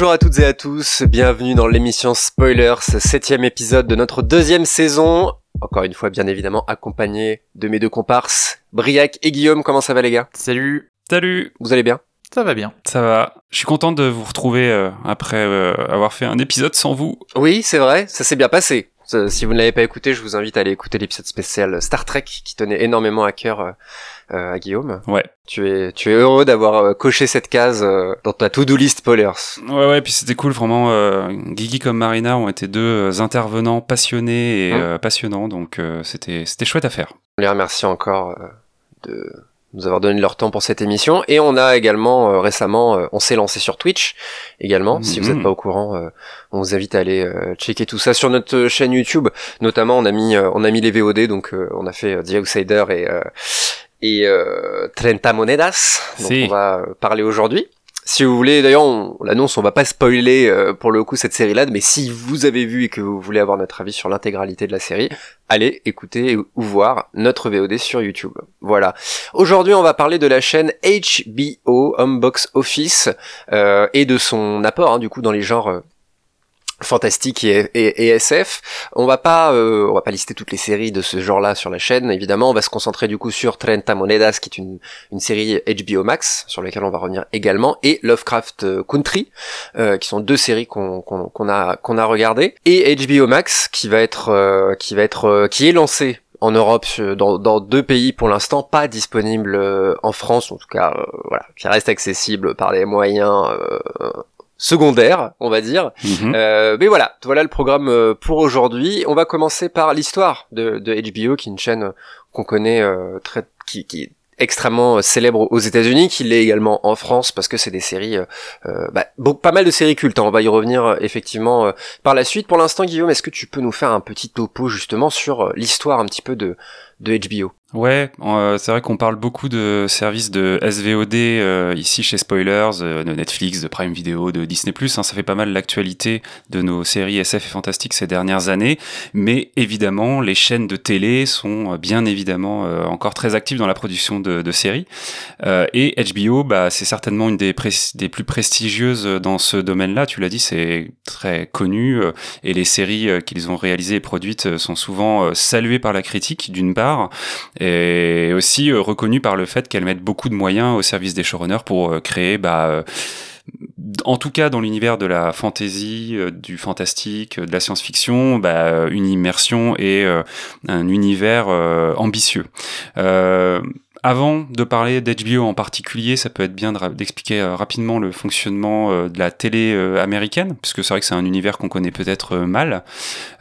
Bonjour à toutes et à tous, bienvenue dans l'émission Spoilers, septième épisode de notre deuxième saison. Encore une fois, bien évidemment, accompagné de mes deux comparses, Briac et Guillaume. Comment ça va les gars? Salut Salut Vous allez bien? Ça va bien. Ça va. Je suis content de vous retrouver euh, après euh, avoir fait un épisode sans vous. Oui, c'est vrai, ça s'est bien passé. Euh, Si vous ne l'avez pas écouté, je vous invite à aller écouter l'épisode spécial Star Trek qui tenait énormément à cœur euh, euh, à Guillaume. Ouais. Tu es, tu es heureux d'avoir euh, coché cette case euh, dans ta to-do list spoilers. Ouais, ouais, puis c'était cool, vraiment. Euh, Guigui comme Marina ont été deux euh, intervenants passionnés et Hum. euh, passionnants, donc euh, c'était c'était chouette à faire. On les remercie encore euh, de nous avoir donné leur temps pour cette émission. Et on a également euh, récemment, euh, on s'est lancé sur Twitch également. Si vous Mhm. n'êtes pas au courant, euh, on vous invite à aller euh, checker tout ça sur notre chaîne YouTube. Notamment, on a mis, euh, on a mis les VOD, donc euh, on a fait euh, The Outsider et euh, et euh, Trenta Monedas. dont Si. on va euh, parler aujourd'hui. Si vous voulez, d'ailleurs, on, on l'annonce, on va pas spoiler euh, pour le coup cette série-là, mais si vous avez vu et que vous voulez avoir notre avis sur l'intégralité de la série, allez écouter ou voir notre VOD sur YouTube. Voilà. Aujourd'hui, on va parler de la chaîne HBO Home Box Office euh, et de son apport, hein, du coup, dans les genres euh, fantastique et, et- SF. On va pas, euh, on va pas lister toutes les séries de ce genre-là sur la chaîne. Évidemment, on va se concentrer du coup sur Trenta Monedas, qui est une, une série HBO Max sur laquelle on va revenir également, et Lovecraft euh, Country, euh, qui sont deux séries qu'on a qu'on a regardées, et HBO Max qui va être euh, qui va être qui est lancé en Europe, dans, dans deux pays pour l'instant, pas disponible en France, en tout cas, voilà, qui reste accessible par des moyens secondaires, on va dire. Mhm. Euh, mais voilà, voilà le programme euh, pour aujourd'hui. On va commencer par l'histoire de, de HBO, qui est une chaîne qu'on connaît euh, très, qui, qui est extrêmement euh, célèbre aux États-Unis, qui l'est également en France parce que c'est des séries, euh, euh, bah, bon, pas mal de séries cultes. hein. On va y revenir euh, effectivement euh, par la suite. Pour l'instant, Guillaume, est-ce que tu peux nous faire un petit topo justement sur euh, l'histoire un petit peu de de HBO Ouais, euh, c'est vrai qu'on parle beaucoup de services de SVOD euh, ici chez Spoilers, euh, de Netflix, de Prime Video, de Disney+. Hein, ça fait pas mal l'actualité de nos séries SF et fantastiques ces dernières années. Mais évidemment, les chaînes de télé sont euh, bien évidemment euh, encore très actives dans la production de, de séries. Euh, et HBO, bah, c'est certainement une des, des plus prestigieuses dans ce domaine-là. Tu l'as dit, c'est très connu. et les séries qu'ils ont réalisées et produites sont souvent saluées par la critique, d'une part et aussi euh, reconnu par le fait qu'elle mette beaucoup de moyens au service des showrunners pour euh, créer bah, euh, en tout cas dans l'univers de la fantasy, du fantastique, de la science-fiction, bah, une immersion et un univers ambitieux. Avant de parler d'HBO en particulier, ça peut être bien d'expliquer euh, rapidement le fonctionnement euh, de la télé euh, américaine, puisque c'est vrai que c'est un univers qu'on connaît peut-être mal.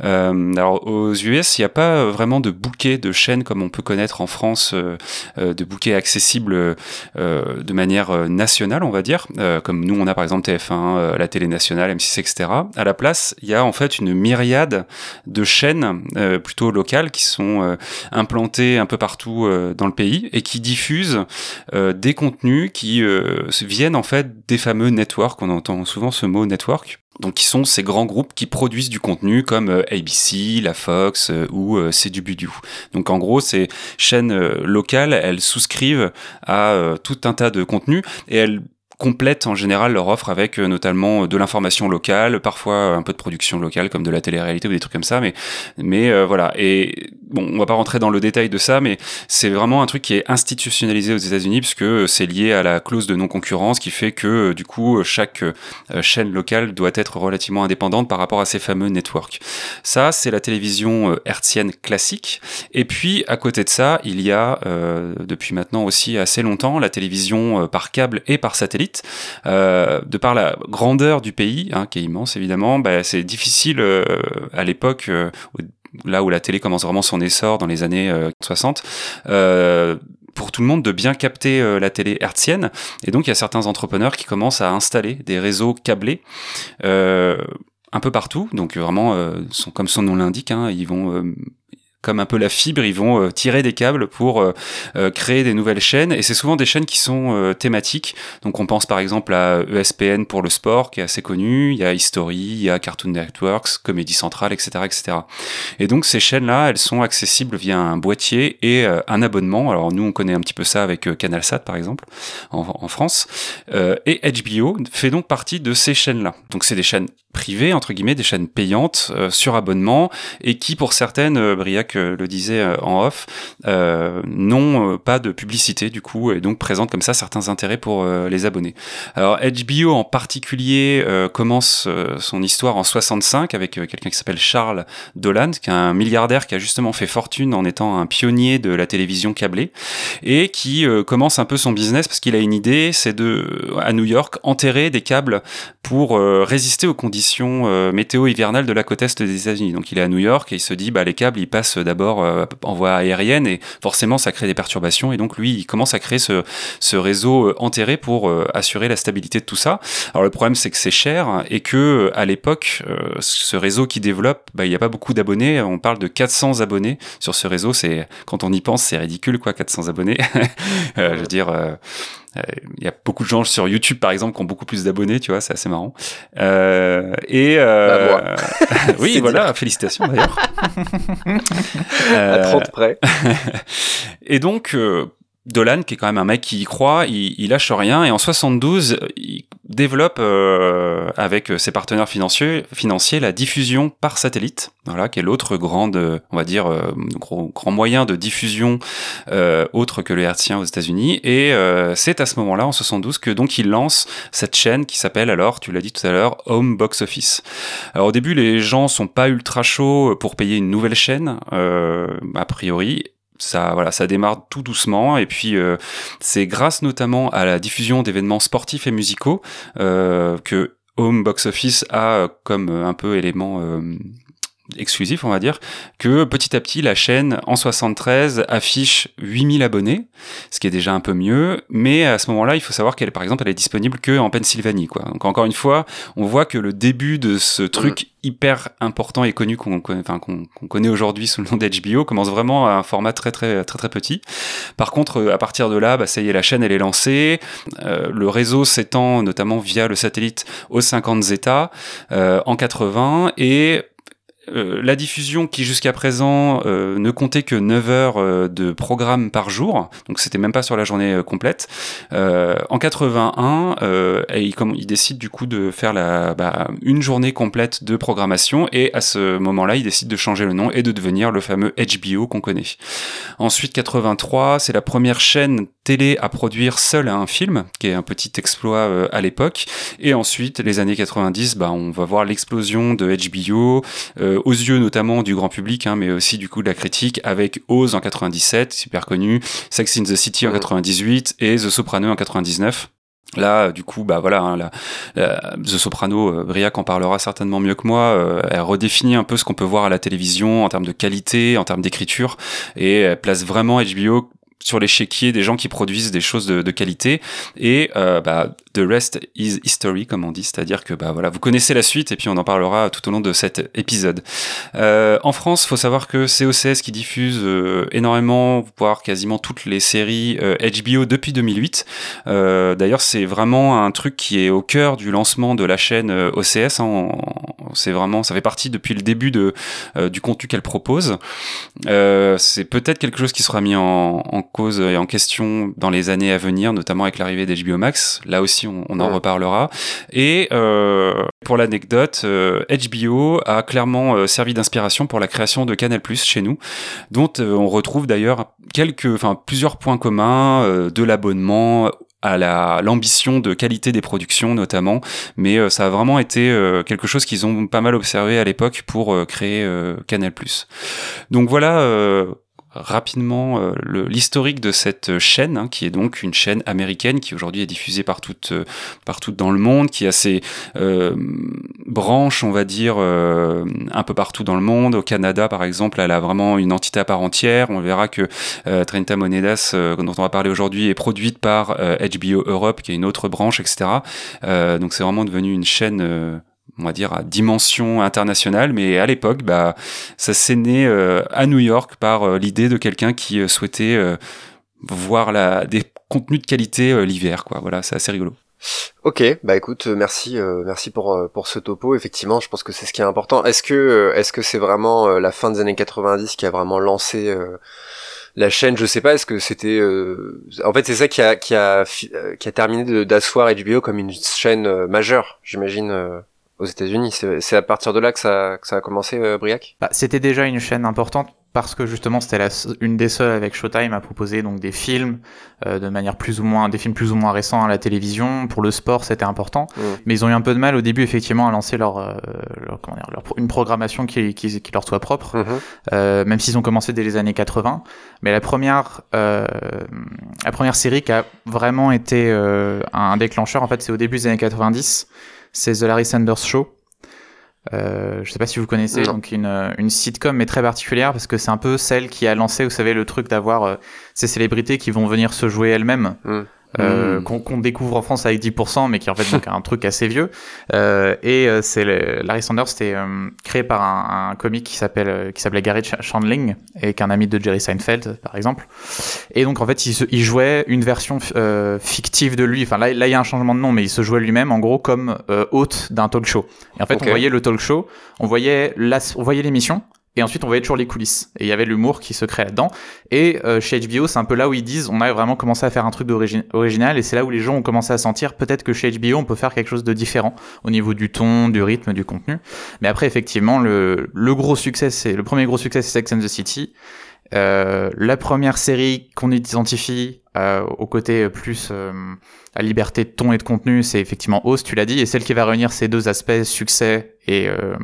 Alors aux US, il n'y a pas vraiment de bouquet de chaînes comme on peut connaître en France, de bouquets accessibles euh, de manière nationale, on va dire, comme nous on a par exemple TF1, euh, la télé nationale, M6, etc. À la place, il y a en fait une myriade de chaînes plutôt locales qui sont implantées un peu partout dans le pays et qui diffusent euh, des contenus qui euh, viennent en fait des fameux networks, on entend souvent ce mot network, donc qui sont ces grands groupes qui produisent du contenu comme euh, ABC, la Fox ou C'est du. Donc en gros, ces chaînes locales, elles souscrivent à tout un tas de contenus et elles complètent en général leur offre avec euh, notamment de l'information locale, parfois un peu de production locale comme de la télé-réalité ou des trucs comme ça, mais mais euh, voilà. Et bon, on va pas rentrer dans le détail de ça, mais c'est vraiment un truc qui est institutionnalisé aux États-Unis puisque c'est lié à la clause de non-concurrence qui fait que euh, du coup chaque euh, chaîne locale doit être relativement indépendante par rapport à ces fameux networks. Ça, c'est la télévision euh, hertzienne classique. Et puis à côté de ça, il y a euh, depuis maintenant aussi assez longtemps la télévision euh, par câble et par satellite. Euh, de par la grandeur du pays, hein, qui est immense évidemment, bah, c'est difficile euh, à l'époque. Euh, là où la télé commence vraiment son essor dans les années euh, 60, euh, pour tout le monde de bien capter euh, la télé hertzienne. Et donc, il y a certains entrepreneurs qui commencent à installer des réseaux câblés euh, un peu partout. Donc, vraiment, euh, comme son nom l'indique, hein, ils vont euh, comme un peu la fibre, ils vont euh, tirer des câbles pour euh, euh, créer des nouvelles chaînes. Et c'est souvent des chaînes qui sont thématiques. Donc on pense par exemple à ESPN pour le sport, qui est assez connu. Il y a History, il y a Cartoon Networks, Comédie Centrale, etc., etc. Et donc ces chaînes-là, elles sont accessibles via un boîtier et un abonnement. Alors nous, on connaît un petit peu ça avec CanalSat par exemple en, France. et HBO fait donc partie de ces chaînes-là. Donc c'est des chaînes privées entre guillemets, des chaînes payantes sur abonnement et qui pour certaines, Briac le disait euh, en off, euh, n'ont euh, pas de publicité du coup et donc présentent comme ça certains intérêts pour les abonnés. Alors HBO en particulier commence son histoire en 65 avec quelqu'un qui s'appelle Charles Dolan, qui est un milliardaire qui a justement fait fortune en étant un pionnier de la télévision câblée et qui commence un peu son business parce qu'il a une idée, c'est de à New York enterrer des câbles pour résister aux conditions météo hivernales de la côte est des États-Unis. Donc il est à New York et il se dit bah les câbles ils passent d'abord euh, en voie aérienne et forcément ça crée des perturbations et donc lui il commence à créer ce, ce réseau euh, enterré pour euh, assurer la stabilité de tout ça. Alors le problème c'est que c'est cher et que à l'époque ce réseau qui développe, bah, il n'y a pas beaucoup d'abonnés. On parle de 400 abonnés sur ce réseau. C'est quand on y pense c'est ridicule quoi 400 abonnés. je veux dire il y a beaucoup de gens sur YouTube par exemple qui ont beaucoup plus d'abonnés, tu vois, c'est assez marrant. Euh, et euh, bah, oui, voilà, félicitations d'ailleurs. à 30 près. et donc euh, Dolan, qui est quand même un mec qui y croit, il, lâche rien. Et en 72, il développe euh, avec ses partenaires financiers, la diffusion par satellite, voilà, qui est l'autre grande, on va dire, euh, grand moyen de diffusion euh, autre que le hertzien aux États-Unis. Et c'est à ce moment-là, en 72, que donc il lance cette chaîne qui s'appelle alors, tu l'as dit tout à l'heure, Home Box Office. Alors au début, les gens sont pas ultra chauds pour payer une nouvelle chaîne, a priori ça voilà ça démarre tout doucement. Et puis euh, c'est grâce notamment à la diffusion d'événements sportifs et musicaux euh, que Home Box Office a comme un peu élément euh, exclusif, on va dire, que petit à petit, la chaîne, en 73, affiche 8000 abonnés, ce qui est déjà un peu mieux, mais à ce moment-là, il faut savoir qu'elle, par exemple, elle est disponible que en Pennsylvanie, quoi. Donc, encore une fois, on voit que le début de ce truc hyper important et connu qu'on enfin, qu'on connaît aujourd'hui sous le nom d'HBO commence vraiment à un format très, très, très, très petit. Par contre, à partir de là, bah, ça y est, la chaîne, elle est lancée. Euh, le réseau s'étend notamment via le satellite aux 50 États euh, en 80 et euh, la diffusion qui jusqu'à présent euh, ne comptait que 9 heures euh, de programme par jour, donc c'était même pas sur la journée complète. en 81, il, il, décide du coup de faire la, bah, une journée complète de programmation et à ce moment-là, il décide de changer le nom et de devenir le fameux HBO qu'on connaît. Ensuite, 83, c'est la première chaîne télé à produire seule un film, qui est un petit exploit à l'époque. Et ensuite, les années 90, bah, on va voir l'explosion de HBO, euh, aux yeux notamment du grand public, hein, mais aussi du coup de la critique, avec Oz en 97, super connu, Sex in the City en 98 et The Soprano en 99. Là, du coup, bah voilà, hein, The Soprano, euh, Briac en parlera certainement mieux que moi. Euh, elle redéfinit un peu ce qu'on peut voir à la télévision en termes de qualité, en termes d'écriture, et elle place vraiment HBO sur l'échiquier des gens qui produisent des choses de, de qualité. Et euh, bah, the rest is history comme on dit. C'est-à-dire que bah voilà vous connaissez la suite et puis on en parlera tout au long de cet épisode. Euh, en France faut savoir que c'est OCS qui diffuse euh, énormément voire quasiment toutes les séries HBO euh, depuis 2008 euh, d'ailleurs c'est vraiment un truc qui est au cœur du lancement de la chaîne OCS hein, c'est vraiment ça fait partie depuis le début de du contenu qu'elle propose. C'est peut-être quelque chose qui sera mis en, en cause et en question dans les années à venir, notamment avec l'arrivée d'HBO Max. Là aussi, on, en reparlera. Et euh, pour l'anecdote, HBO euh, a clairement euh, servi d'inspiration pour la création de Canal+ chez nous, dont on retrouve d'ailleurs quelques, enfin plusieurs points communs de l'abonnement à la l'ambition de qualité des productions notamment mais ça a vraiment été quelque chose qu'ils ont pas mal observé à l'époque pour créer Canal+. Donc voilà rapidement euh, l'historique de cette chaîne, hein, qui est donc une chaîne américaine qui aujourd'hui est diffusée partout, euh, partout dans le monde, qui a ses euh, branches, on va dire, euh, un peu partout dans le monde. Au Canada, par exemple, elle a vraiment une entité à part entière. On verra que Trenta Monedas, dont on va parler aujourd'hui, est produite par HBO Europe, qui est une autre branche, etc. donc c'est vraiment devenu une chaîne on va dire à dimension internationale, mais à l'époque, bah, ça s'est né à New York par l'idée de quelqu'un qui souhaitait voir la, des contenus de qualité l'hiver, quoi. Voilà, c'est assez rigolo. Ok, bah écoute, merci, merci pour pour ce topo. Effectivement, je pense que c'est ce qui est important. Est-ce que est-ce que c'est vraiment la fin des années 90 qui a vraiment lancé la chaîne, je sais pas, est-ce que c'était, euh, en fait, c'est ça qui a qui a qui a terminé d'asseoir HBO comme une chaîne euh, majeure, j'imagine, euh, aux États-Unis. C'est à partir de là que ça que ça a commencé, Briac? Bah, c'était déjà une chaîne importante parce que justement c'était une des seules avec Showtime à proposer donc des films euh, de manière plus ou moins des films plus ou moins récents à la télévision pour le sport c'était important mm. mais ils ont eu un peu de mal au début effectivement à lancer leur, euh, leur, comment dire, leur une programmation qui, qui, qui, leur soit propre mm-hmm. euh, même s'ils ont commencé dès les années 80 mais la première euh, la première série qui a vraiment été euh, un déclencheur en fait c'est au début des années 90 c'est The Larry Sanders Show. Euh, je sais pas si vous connaissez, donc une, une sitcom mais très particulière parce que c'est un peu celle qui a lancé, vous savez, le truc d'avoir euh, ces célébrités qui vont venir se jouer elles-mêmes. Mm euh, hmm. qu'on découvre en France avec 10%, mais qui est en fait donc un truc assez vieux. Euh, et euh, c'est Larry Sanders, c'était euh, créé par un, un comique qui s'appelle euh, qui s'appelait Gary Chandling et qui est un ami de Jerry Seinfeld, par exemple. Et donc en fait, il, se, il jouait une version fictive de lui. Enfin là, là, il y a un changement de nom, mais il se jouait lui-même en gros comme hôte d'un talk show. Et en fait, on voyait le talk show, on voyait la, on voyait l'émission et ensuite, on voyait toujours les coulisses. Et il y avait l'humour qui se créait là-dedans. Et euh, chez HBO, c'est un peu là où ils disent, on a vraiment commencé à faire un truc original. Et c'est là où les gens ont commencé à sentir, peut-être que chez HBO, on peut faire quelque chose de différent au niveau du ton, du rythme, du contenu. Mais après, effectivement, le, le gros succès, c'est le premier gros succès, c'est Sex and the City. Euh, la première série qu'on identifie euh, au côté plus euh, à liberté de ton et de contenu, c'est effectivement Host, tu l'as dit, et celle qui va réunir ces deux aspects, succès et euh,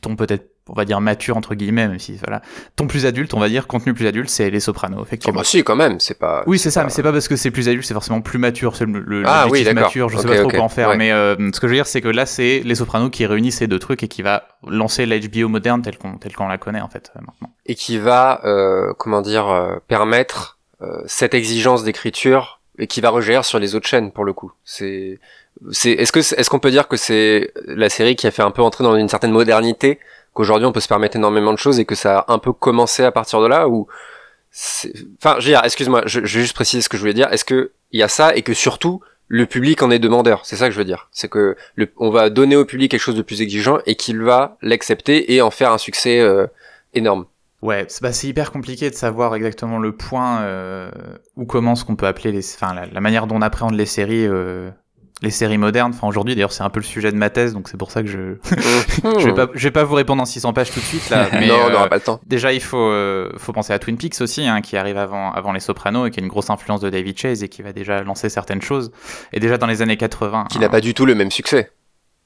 ton peut-être on va dire mature entre guillemets, même si voilà, ton plus adulte, on va dire contenu plus adulte, c'est les Sopranos, effectivement. Oh bah si, quand même, c'est pas. Oui, c'est ça, mais c'est pas parce que c'est plus adulte, c'est forcément plus mature. C'est le, le ah oui, mature, je sais pas trop quoi en faire, mais euh, ce que je veux dire, c'est que là, c'est les Sopranos qui réunissent ces deux trucs et qui va lancer l'HBO moderne tel qu'on tel qu'on la connaît en fait euh, maintenant. Et qui va, euh, comment dire, euh, permettre cette exigence d'écriture et qui va regérer sur les autres chaînes pour le coup. C'est c'est est-ce que est-ce qu'on peut dire que c'est la série qui a fait un peu entrer dans une certaine modernité qu'aujourd'hui on peut se permettre énormément de choses et que ça a un peu commencé à partir de là ou enfin je veux dire excuse-moi je, je, vais juste préciser ce que je voulais dire. Est-ce que il y a ça et que surtout le public en est demandeur? C'est ça que je veux dire. C'est que le, on va donner au public quelque chose de plus exigeant et qu'il va l'accepter et en faire un succès euh, énorme. Ouais, c'est bah, hyper compliqué de savoir exactement le point euh, où commence qu'on peut appeler les, enfin la, la, manière dont on appréhende les séries euh, les séries modernes. Enfin, aujourd'hui, d'ailleurs, c'est un peu le sujet de ma thèse, donc c'est pour ça que je je vais pas je vais pas vous répondre en 600 pages tout de suite là. Mais, non, on n'aura euh, pas le temps. Déjà, il faut euh, faut penser à Twin Peaks aussi, hein, qui arrive avant avant les Sopranos et qui a une grosse influence de David Chase et qui va déjà lancer certaines choses. Et déjà dans les années 80. Qui n'a pas du tout le même succès.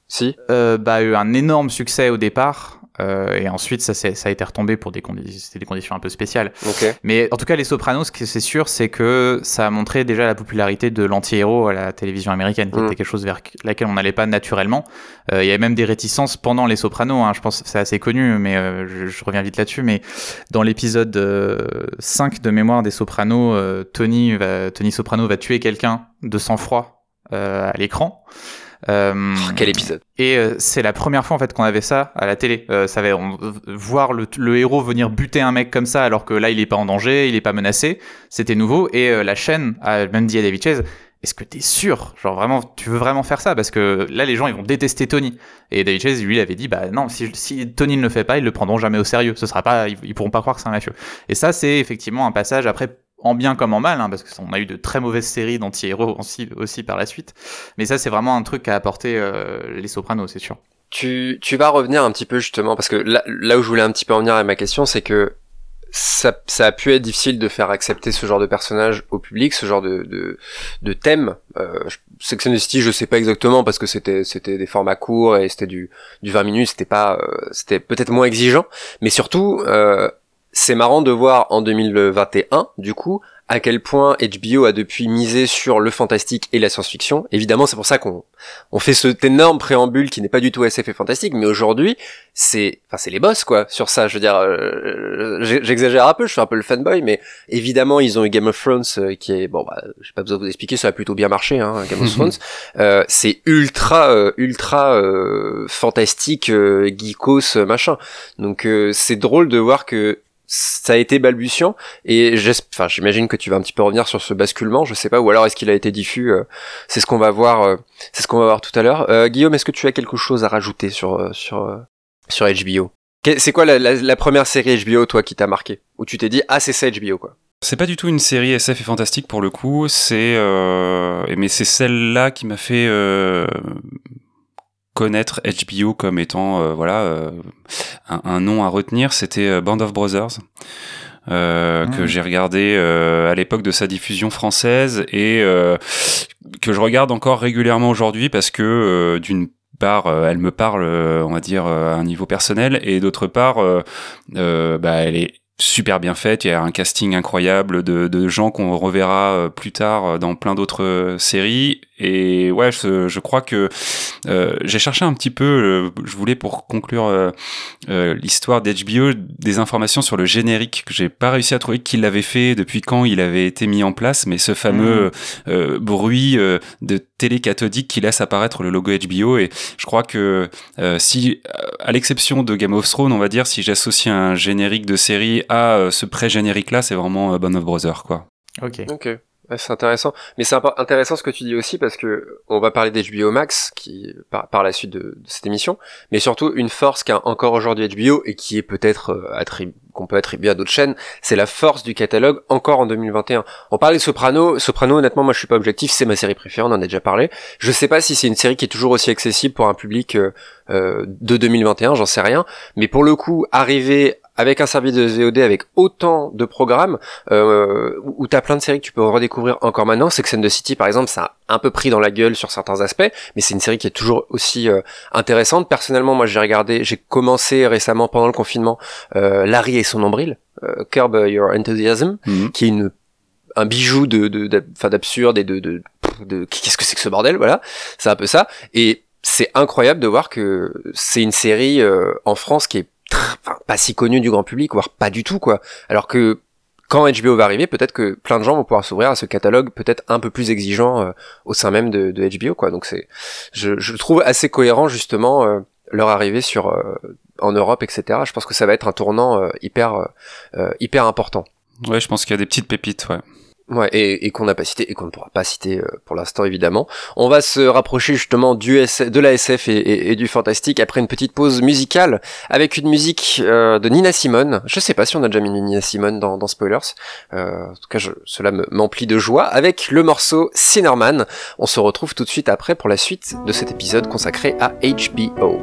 Si? Euh, bah, eu un énorme succès au départ. Euh, et ensuite, ça, ça a été retombé pour des, conditions, des conditions un peu spéciales. Mais en tout cas, Les Sopranos, ce que c'est sûr, c'est que ça a montré déjà la popularité de l'anti-héros à la télévision américaine, qui mm. était quelque chose vers laquelle on n'allait pas naturellement. Euh, il y avait même des réticences pendant Les Sopranos, hein, je pense que c'est assez connu, mais euh, je, je, reviens vite là-dessus. Mais dans l'épisode 5 de mémoire des Sopranos, Tony, va, Tony Soprano va tuer quelqu'un de sang-froid à l'écran. Euh, oh, quel épisode Et euh, c'est la première fois en fait qu'on avait ça à la télé. Euh, ça avait on, voir le, le, héros venir buter un mec comme ça alors que là il est pas en danger, il est pas menacé. C'était nouveau et euh, la chaîne a même dit à David Chase est-ce que t'es sûr? Genre vraiment, tu veux vraiment faire ça? Parce que là, les gens, ils vont détester Tony. Et David Chase, lui, il avait dit, bah non, si, si Tony ne le fait pas, ils le prendront jamais au sérieux. Ce sera pas, ils, ils pourront pas croire que c'est un mafieux. Et ça, c'est effectivement un passage après en bien comme en mal, hein, parce qu'on a eu de très mauvaises séries d'anti-héros aussi, par la suite. Mais ça, c'est vraiment un truc qu'a apporté euh, les Sopranos, c'est sûr. Tu, tu vas revenir un petit peu justement, parce que là, là où je voulais un petit peu en venir à ma question, c'est que ça, ça, a pu être difficile de faire accepter ce genre de personnage au public, ce genre de, de, de thème. Euh, Sex and the je sais pas exactement parce que c'était c'était des formats courts et c'était du du 20 minutes, c'était pas euh, c'était peut-être moins exigeant, mais surtout euh, c'est marrant de voir en 2021, du coup, à quel point HBO a depuis misé sur le fantastique et la science-fiction. Évidemment, c'est pour ça qu'on on fait cet énorme préambule qui n'est pas du tout SF et fantastique, mais aujourd'hui, c'est enfin c'est les boss quoi sur ça. Je veux dire, euh, j'exagère un peu, je suis un peu le fanboy, mais évidemment, ils ont eu Game of Thrones euh, qui est bon, bah, j'ai pas besoin de vous expliquer, ça a plutôt bien marché, hein, Game of Thrones. Euh, c'est ultra ultra fantastique, geekos machin. Donc c'est drôle de voir que ça a été balbutiant. Et enfin j'imagine que tu vas un petit peu revenir sur ce basculement je sais pas ou alors est-ce qu'il a été diffus euh, c'est ce qu'on va voir euh, c'est ce qu'on va voir tout à l'heure. Euh, Guillaume est-ce que tu as quelque chose à rajouter sur sur sur HBO c'est quoi la, première série HBO toi qui t'a marqué? Où tu t'es dit ah c'est ça HBO quoi? C'est pas du tout une série SF et fantastique pour le coup, c'est mais c'est celle-là qui m'a fait connaître HBO comme étant euh, voilà euh, un, nom à retenir, c'était euh, Band of Brothers. que hmm. j'ai regardé à l'époque de sa diffusion française et que je regarde encore régulièrement aujourd'hui parce que d'une part, elle me parle, on va dire, à un niveau personnel, et d'autre part, bah, elle est super bien faite. Il y a un casting incroyable de, de gens qu'on reverra plus tard dans plein d'autres séries et ouais, je, je crois que euh, j'ai cherché un petit peu, euh, je voulais pour conclure euh, euh l'histoire d'HBO, des informations sur le générique que j'ai pas réussi à trouver qui l'avait fait, depuis quand il avait été mis en place, mais ce fameux mmh. bruit de télé cathodique qui laisse apparaître le logo HBO. Et je crois que si, à l'exception de Game of Thrones, on va dire, si j'associe un générique de série à ce pré-générique-là, c'est vraiment Band of Brothers, quoi. Ok. Ok c'est intéressant, mais c'est intéressant ce que tu dis aussi parce que on va parler d'HBO Max qui par, par la suite de, cette émission, mais surtout une force qu'a encore aujourd'hui HBO et qui est peut-être euh, qu'on peut attribuer à d'autres chaînes, c'est la force du catalogue encore en 2021. On parlait de Soprano, Soprano honnêtement moi je suis pas objectif, c'est ma série préférée, on en a déjà parlé. Je sais pas si c'est une série qui est toujours aussi accessible pour un public euh, euh de 2021, j'en sais rien, mais pour le coup arriver avec un service de VOD avec autant de programmes euh, où t'as plein de séries que tu peux redécouvrir encore maintenant. Sex and the City par exemple, ça a un peu pris dans la gueule sur certains aspects, mais c'est une série qui est toujours aussi euh, intéressante. Personnellement, moi j'ai regardé, j'ai commencé récemment pendant le confinement euh, Larry et son nombril, euh, Curb Your Enthusiasm, mhm. qui est une un bijou de d'absurde de, et de, de, de qu'est-ce que c'est que ce bordel voilà c'est un peu ça et c'est incroyable de voir que c'est une série euh, en France qui est enfin, pas si connu du grand public, voire pas du tout, quoi. Alors que quand HBO va arriver, peut-être que plein de gens vont pouvoir s'ouvrir à ce catalogue peut-être un peu plus exigeant euh, au sein même de, de, HBO, quoi. Donc c'est, je, je trouve assez cohérent justement euh, leur arrivée sur euh, en Europe, etc. Je pense que ça va être un tournant hyper hyper important. Ouais, je pense qu'il y a des petites pépites, ouais. Ouais, et, et qu'on n'a pas cité et qu'on ne pourra pas citer euh, pour l'instant évidemment. On va se rapprocher justement du de la SF et, et, du fantastique après une petite pause musicale avec une musique euh, de Nina Simone. Je sais pas si on a déjà mis Nina Simone dans, dans Spoilers. Euh, en tout cas, je, cela m'emplit de joie avec le morceau Cinnamon. On se retrouve tout de suite après pour la suite de cet épisode consacré à HBO.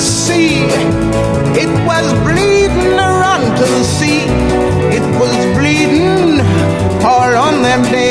sea. It was bleeding around to the sea. It was bleeding all on that day.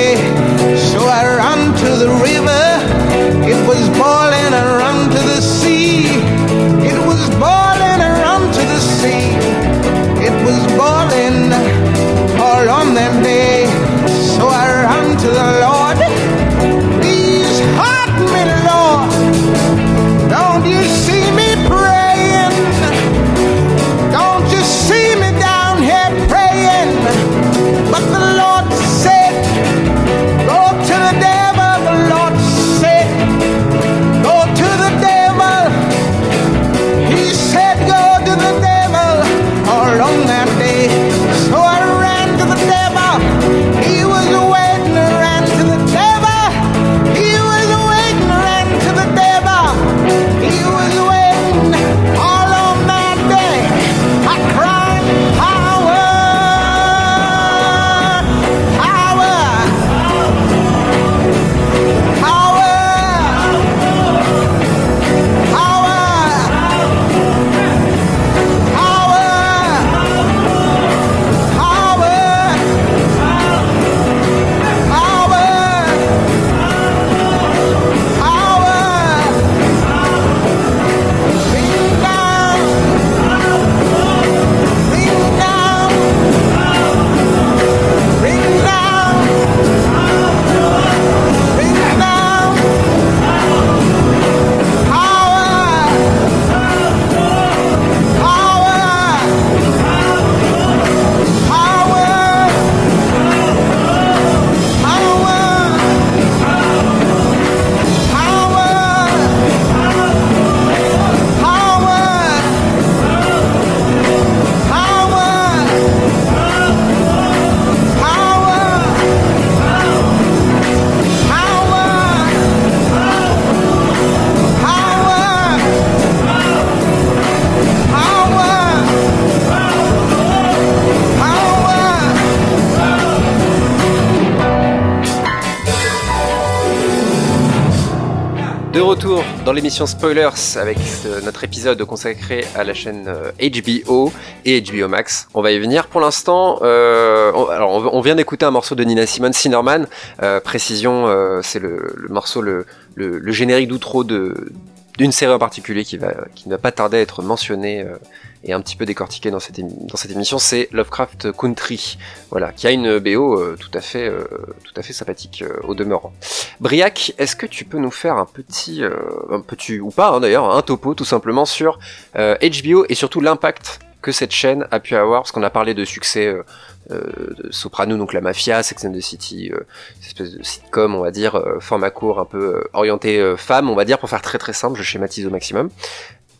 Dans l'émission Spoilers avec notre épisode consacré à la chaîne HBO euh, et HBO Max. On va y venir. Pour l'instant, euh, on, alors on, vient d'écouter un morceau de Nina Simone, Sinorman. Euh, précision, euh, c'est le, morceau, le, le, générique d'outro d'une série en particulier qui va qui ne va pas tarder à être mentionnée euh, et un petit peu décortiquée dans cette cette émission, c'est Lovecraft Country, voilà, qui a une BO euh, tout à fait euh, tout à fait sympathique au demeurant. Briac, est-ce que tu peux nous faire un petit un petit ou pas hein, d'ailleurs un topo tout simplement sur HBO et surtout l'impact que cette chaîne a pu avoir, parce qu'on a parlé de succès euh, Soprano, donc la mafia, Sex and the City, euh, espèce de sitcom, on va dire, euh, format court, un peu orienté femme, on va dire, pour faire très très simple, je schématise au maximum.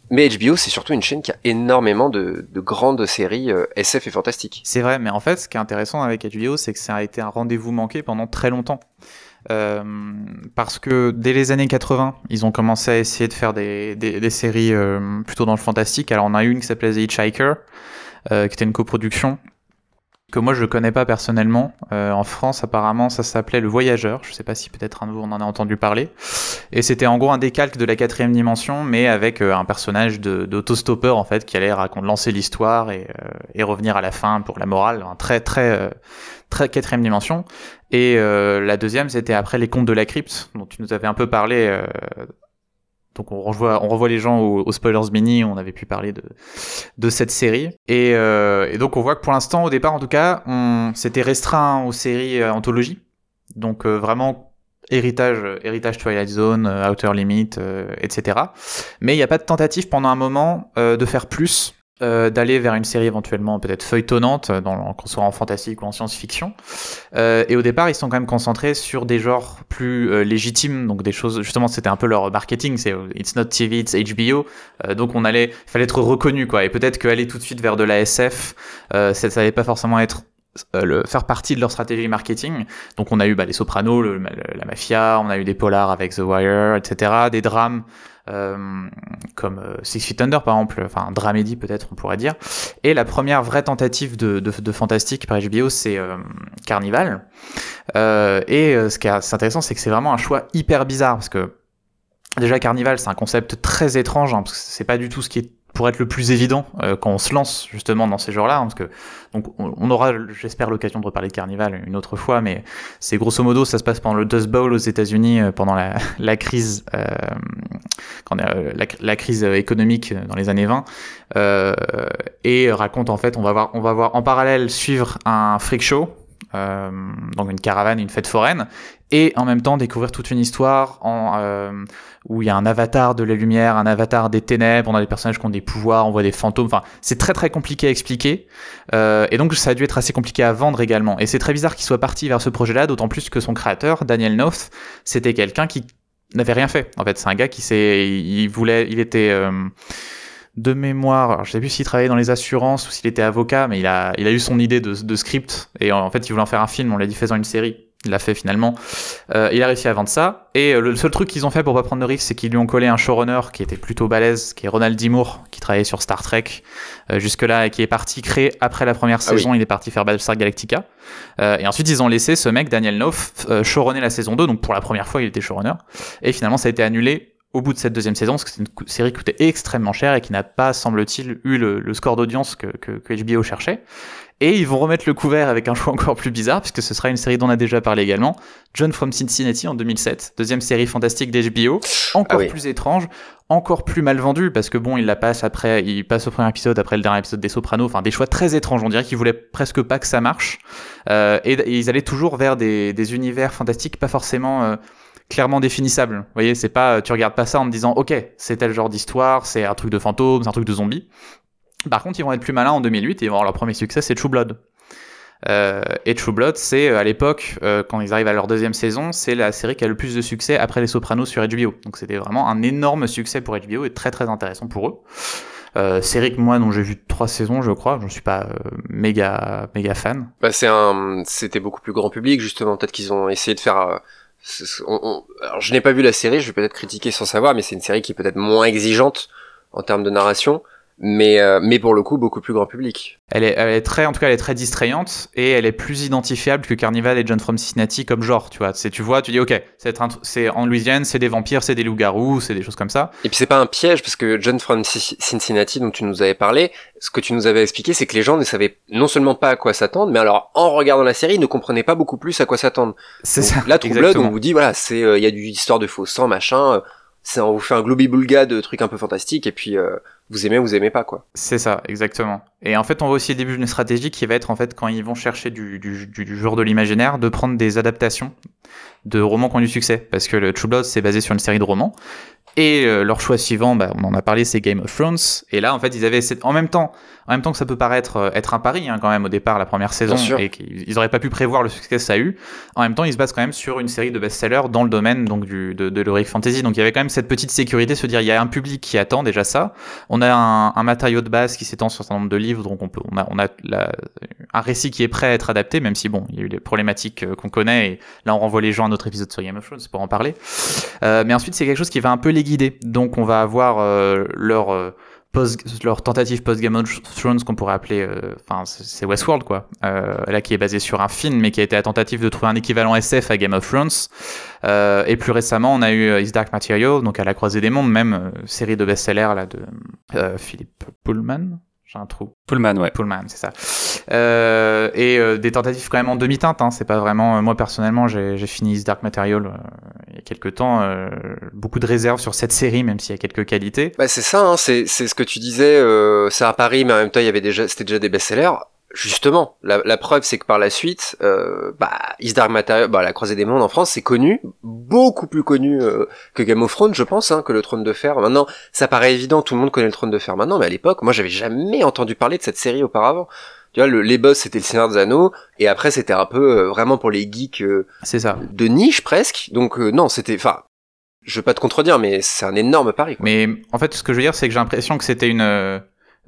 Mais HBO, c'est surtout une chaîne qui a énormément de, de grandes séries SF et fantastiques. C'est vrai, mais en fait, ce qui est intéressant avec HBO, c'est que ça a été un rendez-vous manqué pendant très longtemps. Euh, parce que dès les années 80, ils ont commencé à essayer de faire des, des, des séries euh, plutôt dans le fantastique. Alors on a une qui s'appelait The Hitchhiker, euh, qui était une coproduction que moi je connais pas personnellement. Euh, en France, apparemment, ça s'appelait Le Voyageur. Je sais pas si peut-être un de vous en a entendu parler. Et c'était en gros un décalque de la quatrième dimension, mais avec euh, un personnage d'autostoppeur en fait qui allait raconter, lancer l'histoire et, euh, et, revenir à la fin pour la morale. Un très très euh, très quatrième dimension. Et la deuxième, c'était après les contes de la crypte, dont tu nous avais un peu parlé donc on revoit, les gens aux, spoilers mini, on avait pu parler de, cette série. Et, euh, et donc on voit que pour l'instant, au départ en tout cas, on restreint aux séries euh, anthologies. Donc euh, vraiment héritage, héritage Twilight Zone, Outer Limit, etc. Mais il n'y a pas de tentative pendant un moment de faire plus euh, d'aller vers une série éventuellement peut-être feuilletonnante, euh, dans, qu'on soit en fantastique ou en science-fiction. Euh, et au départ, ils sont quand même concentrés sur des genres plus euh, légitimes, donc des choses. Justement, c'était un peu leur marketing, c'est it's not TV, it's HBO. donc on allait, fallait être reconnu quoi. Et peut-être qu'aller tout de suite vers de la SF, ça, ça allait pas forcément être le, faire partie de leur stratégie marketing. Donc on a eu bah, les Sopranos, le, la mafia, on a eu des polars avec The Wire, etc., des drames euh, comme euh, Six Feet Under par exemple, enfin dramédie peut-être on pourrait dire. Et la première vraie tentative de, de, de fantastique par HBO c'est euh, Carnival. et ce qui est intéressant c'est que c'est vraiment un choix hyper bizarre parce que déjà Carnival c'est un concept très étrange hein, parce que c'est pas du tout ce qui est pour être le plus évident euh, quand on se lance justement dans ces genres-là, hein, parce que donc on, aura, j'espère, l'occasion de reparler de Carnival une autre fois, mais c'est grosso modo ça se passe pendant le Dust Bowl aux États-Unis euh, pendant la, crise, quand euh, la, la, crise économique dans les années 20, et raconte en fait, on va voir, on va voir en parallèle suivre un freak show donc une caravane, une fête foraine, et en même temps découvrir toute une histoire en, euh, où il y a un avatar de la lumière, un avatar des ténèbres, on a des personnages qui ont des pouvoirs, on voit des fantômes, enfin c'est très très compliqué à expliquer, euh, et donc ça a dû être assez compliqué à vendre également, et c'est très bizarre qu'il soit parti vers ce projet-là, d'autant plus que son créateur, Daniel North, c'était quelqu'un qui n'avait rien fait, en fait c'est un gars qui s'est, il voulait, il était... Euh, de mémoire, alors je sais plus s'il travaillait dans les assurances ou s'il était avocat, mais il a, il a eu son idée de, de, script et en fait il voulait en faire un film, on l'a dit faisant une série. Il l'a fait finalement. Euh, il a réussi à vendre ça. Et euh, le seul truc qu'ils ont fait pour pas prendre de risque, c'est qu'ils lui ont collé un showrunner qui était plutôt balèze, qui est Ronald D. Moore, qui travaillait sur Star Trek euh, jusque-là et qui est parti créer après la première Ah oui. saison. Il est parti faire Battlestar Galactica. Euh, et ensuite, ils ont laissé ce mec, Daniel Knopf, euh, showrunner la saison 2. Donc pour la première fois, il était showrunner. Et finalement, ça a été annulé au bout de cette deuxième saison, parce que c'est une série qui coûtait extrêmement cher et qui n'a pas, semble-t-il, eu le, le score d'audience que, que, que HBO cherchait. Et ils vont remettre le couvert avec un choix encore plus bizarre, puisque ce sera une série dont on a déjà parlé également, John from Cincinnati en 2007, deuxième série fantastique d'HBO, encore Ah oui. plus étrange, encore plus mal vendue, parce que bon, il la passe après, il passe au premier épisode après le dernier épisode des Sopranos, enfin des choix très étranges, on dirait qu'ils voulaient presque pas que ça marche, Euh, et, et ils allaient toujours vers des, des univers fantastiques pas forcément euh, clairement définissables. Vous voyez, c'est pas, tu regardes pas ça en te disant, ok, c'est tel genre d'histoire, c'est un truc de fantôme, c'est un truc de zombie. Par contre, ils vont être plus malins en 2008 et ils vont avoir leur premier succès, c'est True Blood. Euh, et True Blood, c'est euh, à l'époque, euh, quand ils arrivent à leur deuxième saison, c'est la série qui a le plus de succès après Les Sopranos sur HBO. Donc c'était vraiment un énorme succès pour HBO et très très intéressant pour eux. Euh, série que moi, dont j'ai vu trois saisons, je crois, je ne suis pas euh, méga méga fan. Bah c'est un, c'était beaucoup plus grand public justement. Peut-être qu'ils ont essayé de faire. euh, on- on- Alors je n'ai pas vu la série, je vais peut-être critiquer sans savoir, mais c'est une série qui est peut-être moins exigeante en termes de narration, mais euh, mais pour le coup beaucoup plus grand public. Elle est, elle est très, en tout cas, elle est très distrayante et elle est plus identifiable que Carnival et John from Cincinnati comme genre, tu vois. C'est, tu vois, tu dis, ok, c'est, en Louisiane, c'est des vampires, c'est des loups-garous, c'est des choses comme ça. Et puis c'est pas un piège parce que John from Ci- Cincinnati dont tu nous avais parlé, ce que tu nous avais expliqué, c'est que les gens ne savaient non seulement pas à quoi s'attendre, mais alors en regardant la série, ils ne comprenaient pas beaucoup plus à quoi s'attendre. C'est ça. Là, True Blood, on vous dit voilà, c'est euh, il y a du histoire de faux sang, machin. euh, c'est on vous fait un globi-boulga de trucs un peu fantastiques et puis euh, vous aimez, vous aimez pas quoi. C'est ça, exactement. Et en fait, on voit aussi le début d'une stratégie qui va être, en fait, quand ils vont chercher du, du, du, du genre de l'imaginaire, de prendre des adaptations de romans qui ont du succès. Parce que le True Blood, c'est basé sur une série de romans. Et euh, leur choix suivant, bah, on en a parlé, c'est Game of Thrones. Et là, en fait, ils avaient cette... en même temps, en même temps que ça peut paraître euh, être un pari hein, quand même au départ la première saison et qu'ils ils auraient pas pu prévoir le succès que ça a eu. En même temps, ils se basent quand même sur une série de best-sellers dans le domaine donc du de, de l'heroic fantasy. Donc il y avait quand même cette petite sécurité, se dire il y a un public qui attend déjà ça. On a un, un matériau de base qui s'étend sur un certain nombre de livres, donc on peut on a on a la- un récit qui est prêt à être adapté, même si bon il y a eu des problématiques euh, qu'on connaît et là on renvoie les gens à notre épisode sur Game of Thrones pour en parler. Euh, mais ensuite c'est quelque chose qui va un peu les guider. Donc on va avoir euh, leur euh, leur tentative post Game of Thrones qu'on pourrait appeler, enfin c'est Westworld quoi, là qui est basé sur un film mais qui a été la tentative de trouver un équivalent SF à Game of Thrones. Et plus récemment on a eu Is Dark Material, donc à la croisée des mondes, même série de best-sellers là de Philippe Pullman. J'ai un trou. Pullman, ouais. Pullman, c'est ça. Euh, et euh, des tentatives quand même en demi-teinte. Hein. C'est pas vraiment. euh, moi personnellement, j'ai j'ai fini Dark Material euh, il y a quelques temps. euh, beaucoup de réserves sur cette série, même s'il y a quelques qualités. Bah c'est ça, hein, c'est c'est ce que tu disais. Euh, c'est à Paris, mais en même temps il y avait déjà, c'était déjà des best-sellers. Justement, la, la preuve c'est que par la suite, euh, bah Is Dark Material, bah la Croisée des Mondes en France c'est connu, beaucoup plus connu euh, que Game of Thrones, je pense, hein, que le Trône de Fer. Maintenant, ça paraît évident, tout le monde connaît le Trône de Fer maintenant, mais à l'époque, moi j'avais jamais entendu parler de cette série auparavant. Tu vois, le, les boss c'était le Seigneur des Anneaux, et après c'était un peu euh, vraiment pour les geeks euh, C'est ça. de niche presque. Donc euh, non, c'était, enfin, je veux pas te contredire, mais c'est un énorme pari. Quoi. Mais en fait, ce que je veux dire, c'est que j'ai l'impression que c'était une.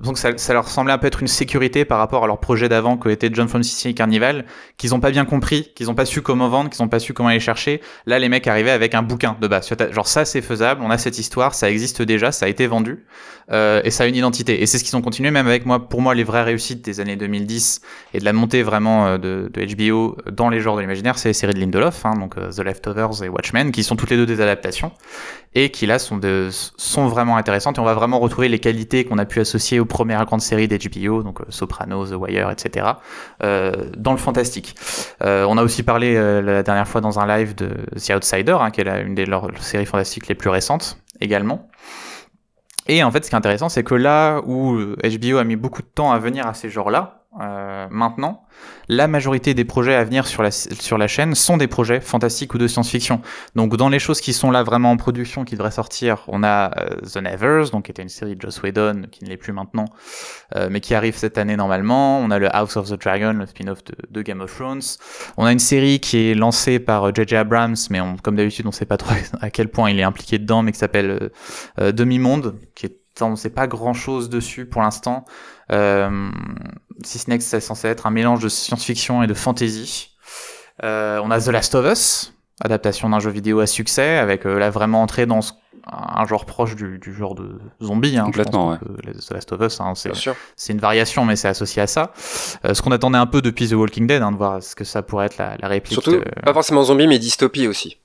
Donc ça, ça leur semblait un peu être une sécurité par rapport à leur projet d'avant que était John from City et Carnival, qu'ils ont pas bien compris, qu'ils ont pas su comment vendre, qu'ils ont pas su comment aller chercher. Là, les mecs arrivaient avec un bouquin de base. Genre ça, c'est faisable, on a cette histoire, ça existe déjà, ça a été vendu, euh, et ça a une identité. Et c'est ce qu'ils ont continué, même avec moi, pour moi, les vraies réussites des années 2010 et de la montée vraiment euh, de, HBO dans les genres de l'imaginaire, c'est les séries de Lindelof, hein, donc euh, The Leftovers et Watchmen, qui sont toutes les deux des adaptations et qui là sont, de, sont vraiment intéressantes et on va vraiment retrouver les qualités qu'on a pu associer aux premières grandes séries d'HBO, donc euh, Sopranos, The Wire, etc., euh, dans le fantastique. Euh, on a aussi parlé la dernière fois dans un live de The Outsider, hein, qui est la- une des leurs séries fantastiques les plus récentes également. Et en fait, ce qui est intéressant, c'est que là où HBO a mis beaucoup de temps à venir à ces genres-là, euh, maintenant, la majorité des projets à venir sur la, sur la chaîne sont des projets fantastiques ou de science-fiction. Donc dans les choses qui sont là vraiment en production, qui devraient sortir, on a euh, The Nevers, donc qui était une série de Joss Whedon, qui ne l'est plus maintenant, euh, mais qui arrive cette année normalement. On a le House of the Dragon, le spin-off de, Game of Thrones. On a une série qui est lancée par euh, J.J. Abrams, mais on, comme d'habitude, on sait pas trop à quel point il est impliqué dedans, mais qui s'appelle euh, euh, Demi-Monde, qui est on sait pas grand chose dessus pour l'instant, euh, si ce n'est que c'est censé être un mélange de science-fiction et de fantasy. on a The Last of Us, adaptation d'un jeu vidéo à succès, avec là vraiment entrée dans un genre proche du, genre de zombie. Hein, Complètement, ouais. The Last of Us, hein, c'est une variation, mais c'est associé à ça. ce qu'on attendait un peu depuis The Walking Dead, hein, de voir ce que ça pourrait être la, la réplique. Surtout, pas forcément zombie, mais dystopie aussi.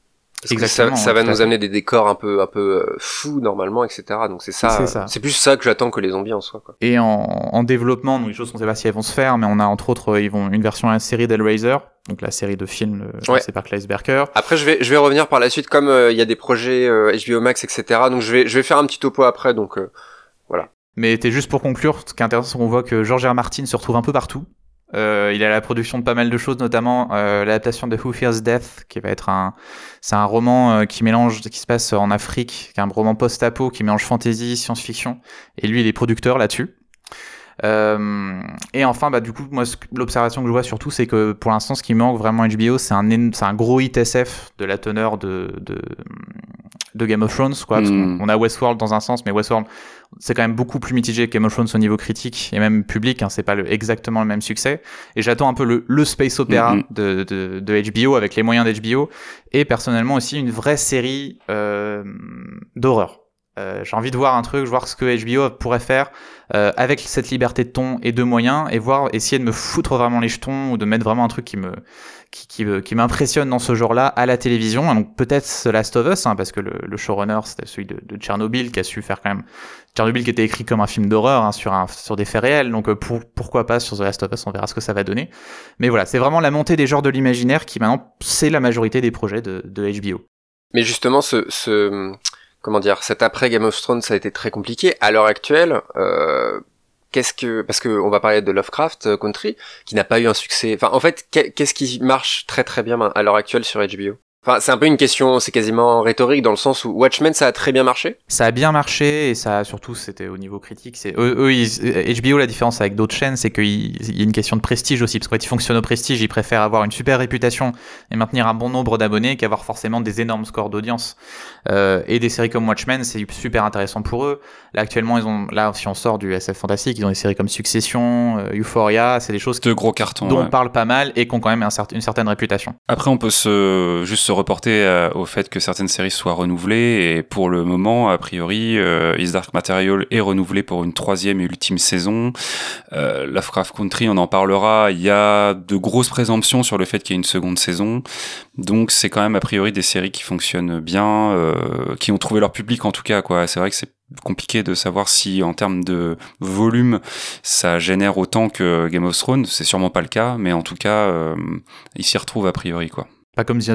Exactement, ça, va nous amener des décors un peu un peu euh, fous normalement, etc. Donc c'est ça. C'est plus ça que j'attends que les zombies en soi. Quoi. Et en, en développement, donc les choses on sait pas si elles vont se faire, mais on a entre autres ils vont une version à la série d'Hellraiser, donc la série de films euh, ouais. c'est par Clive Barker. Après je vais je vais revenir par la suite comme euh, il y a des projets HBO Max, etc. Donc je vais je vais faire un petit topo après. Donc voilà. Mais t'es juste pour conclure, ce qui est intéressant, c'est qu'on voit que George R. Martin se retrouve un peu partout. Euh, il a la production de pas mal de choses, notamment euh, l'adaptation de Who Fears Death, qui va être un, c'est un roman euh, qui mélange, qui se passe en Afrique, qui est un roman post-apo qui mélange fantasy, science-fiction, et lui il est producteur là-dessus. Euh, et enfin, bah, du coup, moi, l'observation que je vois surtout, c'est que pour l'instant, ce qui manque vraiment HBO, c'est un, c'est un gros hit SF de la teneur de, de, de Game of Thrones, quoi. Hmm. on a Westworld dans un sens, mais Westworld, c'est quand même beaucoup plus mitigé que Game of Thrones au niveau critique et même public. Hein, c'est pas le, exactement le même succès. Et j'attends un peu le, le space opéra hmm, hmm. de, de, de, HBO avec les moyens d'HBO et personnellement aussi une vraie série euh, d'horreur. Euh, j'ai envie de voir un truc, voir ce que HBO pourrait faire euh, avec cette liberté de ton et de moyens et voir essayer de me foutre vraiment les jetons ou de mettre vraiment un truc qui me qui, qui, qui m'impressionne dans ce genre-là à la télévision. Donc peut-être The Last of Us, hein, parce que le, le showrunner c'était celui de, de, Tchernobyl qui a su faire quand même Tchernobyl qui était écrit comme un film d'horreur hein, sur un sur des faits réels. Donc euh, pour, pourquoi pas sur The Last of Us, on verra ce que ça va donner. Mais voilà, c'est vraiment la montée des genres de l'imaginaire qui maintenant c'est la majorité des projets de, de HBO. Mais justement ce, ce comment dire, cet après Game of Thrones ça a été très compliqué. À l'heure actuelle, euh, qu'est-ce que, parce que on va parler de Lovecraft euh, Country, qui n'a pas eu un succès. Enfin, en fait, qu'est-ce qui marche très très bien à l'heure actuelle sur HBO Enfin, c'est un peu une question, c'est quasiment rhétorique dans le sens où Watchmen ça a très bien marché. Ça a bien marché et ça surtout c'était au niveau critique. C'est eux, HBO la différence avec d'autres chaînes, c'est qu'il y a une question de prestige aussi parce que quand ils fonctionnent au prestige, ils préfèrent avoir une super réputation et maintenir un bon nombre d'abonnés qu'avoir forcément des énormes scores d'audience. Euh, et des séries comme Watchmen, c'est super intéressant pour eux. Là actuellement, ils ont là si on sort du SF fantastique, ils ont des séries comme Succession, euh, Euphoria, c'est des choses de gros cartons dont on parle pas mal et qui ont quand même une certaine réputation. Après, on peut se juste se reporter euh, au fait que certaines séries soient renouvelées et pour le moment, a priori, euh, Is Dark Material est renouvelé pour une troisième et ultime saison. Euh, Lovecraft Country, on en parlera. Il y a de grosses présomptions sur le fait qu'il y ait une seconde saison, donc c'est quand même a priori des séries qui fonctionnent bien, qui ont trouvé leur public en tout cas. C'est vrai que c'est compliqué de savoir si en termes de volume ça génère autant que Game of Thrones c'est sûrement pas le cas mais en tout cas euh, il s'y retrouve a priori quoi pas comme The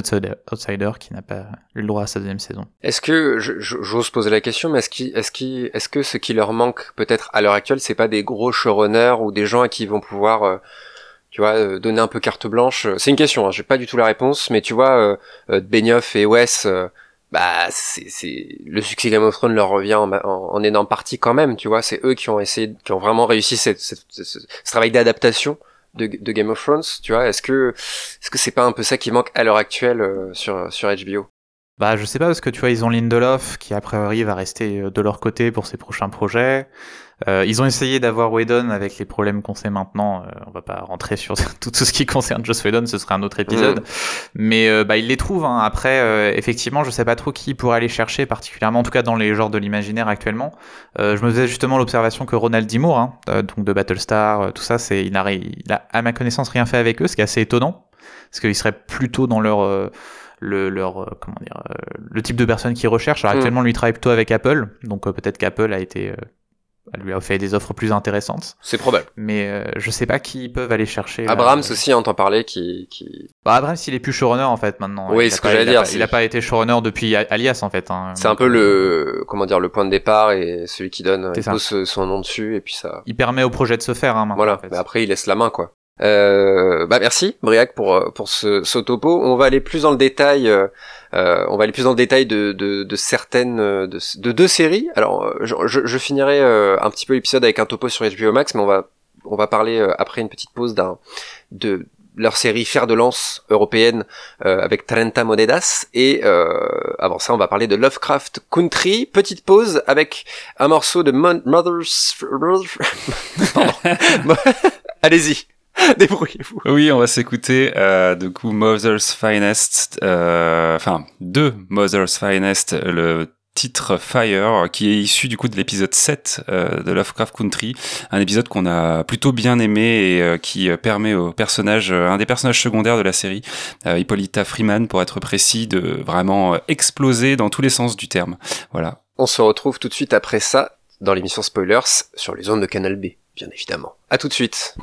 Outsider, qui n'a pas eu le droit à sa deuxième saison. Est-ce que, j'ose poser la question, mais est-ce qu est-ce qu est-ce que ce qui leur manque peut-être à l'heure actuelle, c'est pas des gros showrunners ou des gens à qui ils vont pouvoir, euh, tu vois, euh, donner un peu carte blanche? C'est une question, hein, j'ai pas du tout la réponse, mais tu vois, euh, euh Benioff et Wes, bah c'est, le succès Game of Thrones leur revient en, en, énorme partie quand même, tu vois, c'est eux qui ont essayé, qui ont vraiment réussi cette, ce travail d'adaptation de, Game of Thrones, tu vois Est-ce que est-ce que c'est pas un peu ça qui manque à l'heure actuelle euh, sur sur HBO bah, je sais pas, parce que tu vois, ils ont Lindelof, qui a priori va rester euh, de leur côté pour ses prochains projets. Euh, ils ont essayé d'avoir Whedon avec les problèmes qu'on sait maintenant. Euh, on va pas rentrer sur tout, ce qui concerne Joss Whedon, ce serait un autre épisode. Mm. Mais euh, bah, ils les trouvent. Hein. Après, euh, effectivement, je sais pas trop qui pourrait aller chercher, particulièrement en tout cas dans les genres de l'imaginaire actuellement. je me faisais justement l'observation que Ronald D. Moore, hein, donc de Battlestar, tout ça, c'est il n'a, il a à ma connaissance rien fait avec eux, ce qui est assez étonnant, parce qu'ils seraient plutôt dans leur le, leur comment dire le type de personne qu'ils recherchent. Alors, mm. actuellement, lui travaille plutôt avec Apple, donc peut-être qu'Apple a été lui a fait des offres plus intéressantes. C'est probable. Mais euh, je sais pas qui peuvent aller chercher. Abrams aussi, entend parler, qui, qui... Bah, Abrams, il est plus showrunner en fait maintenant. Oui, ce que j'allais dire. il a pas été showrunner depuis Alias en fait. Hein. C'est un peu le, comment dire, le point de départ et celui qui donne, il pose son nom dessus et puis ça. Il permet au projet de se faire. Hein, voilà. Mais après, il laisse la main quoi. Euh, bah merci Briac pour euh, pour ce, ce, topo. On va aller plus dans le détail. Euh, euh on va aller plus dans le détail de, de, de certaines de, de, deux séries. Alors euh, je, je, je finirai un petit peu l'épisode avec un topo sur HBO Max, mais on va on va parler après une petite pause d'un de leur série Fer de lance européenne avec Trenta Monedas et avant ça on va parler de Lovecraft Country petite pause avec un morceau de Mother's allez-y Débrouillez-vous. Oui, on va s'écouter euh, du coup Mother's Finest, euh, enfin deux Mother's Finest, le titre Fire qui est issu du coup de l'épisode 7 euh, de Lovecraft Country, un épisode qu'on a plutôt bien aimé et euh, qui permet au personnage, un des personnages secondaires de la série, Hippolyta Freeman pour être précis, de vraiment exploser dans tous les sens du terme. Voilà. On se retrouve tout de suite après ça dans l'émission Spoilers sur les ondes de Canal B, bien évidemment. À tout de suite.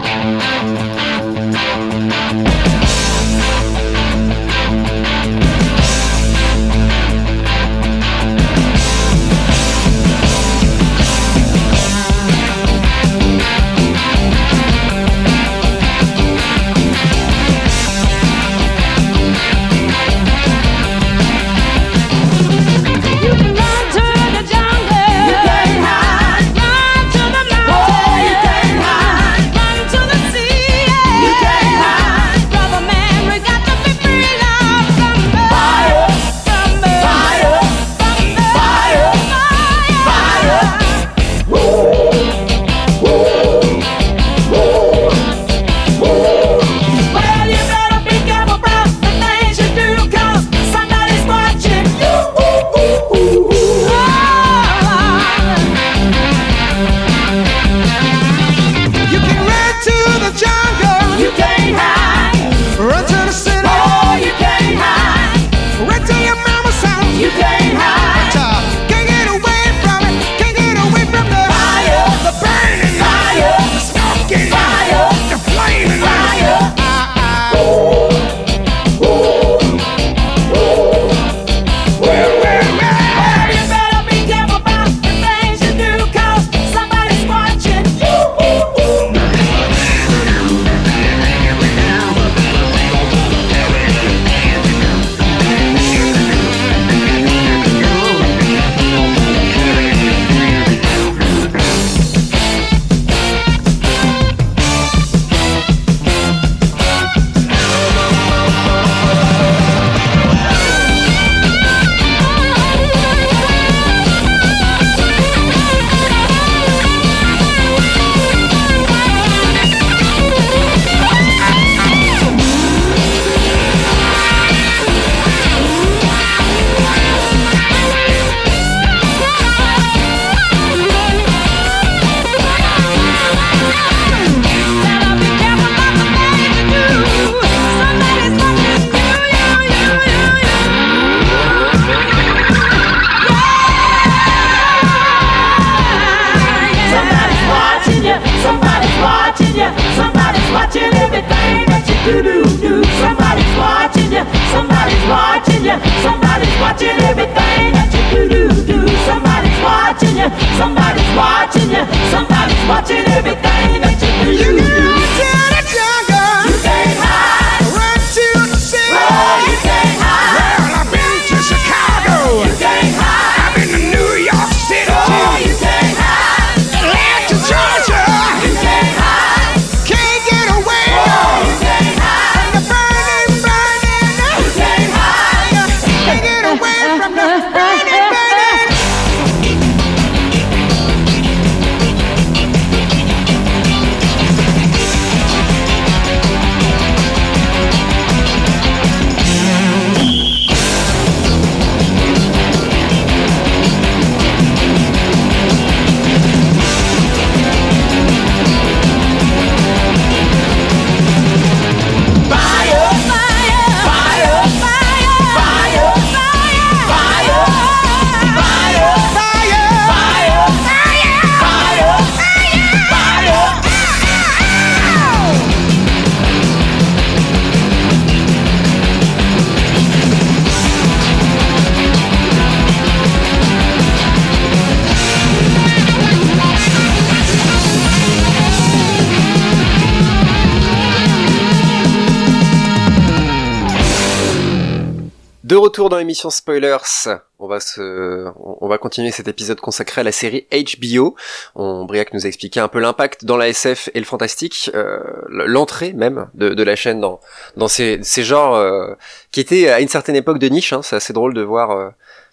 Retour dans l'émission Spoilers. On va se, on va continuer cet épisode consacré à la série HBO. On, Briac nous a expliqué un peu l'impact dans la SF et le fantastique, euh, l'entrée même de, la chaîne dans, dans ces, ces genres euh, qui étaient à une certaine époque de niche. Hein. C'est assez drôle de voir. Euh,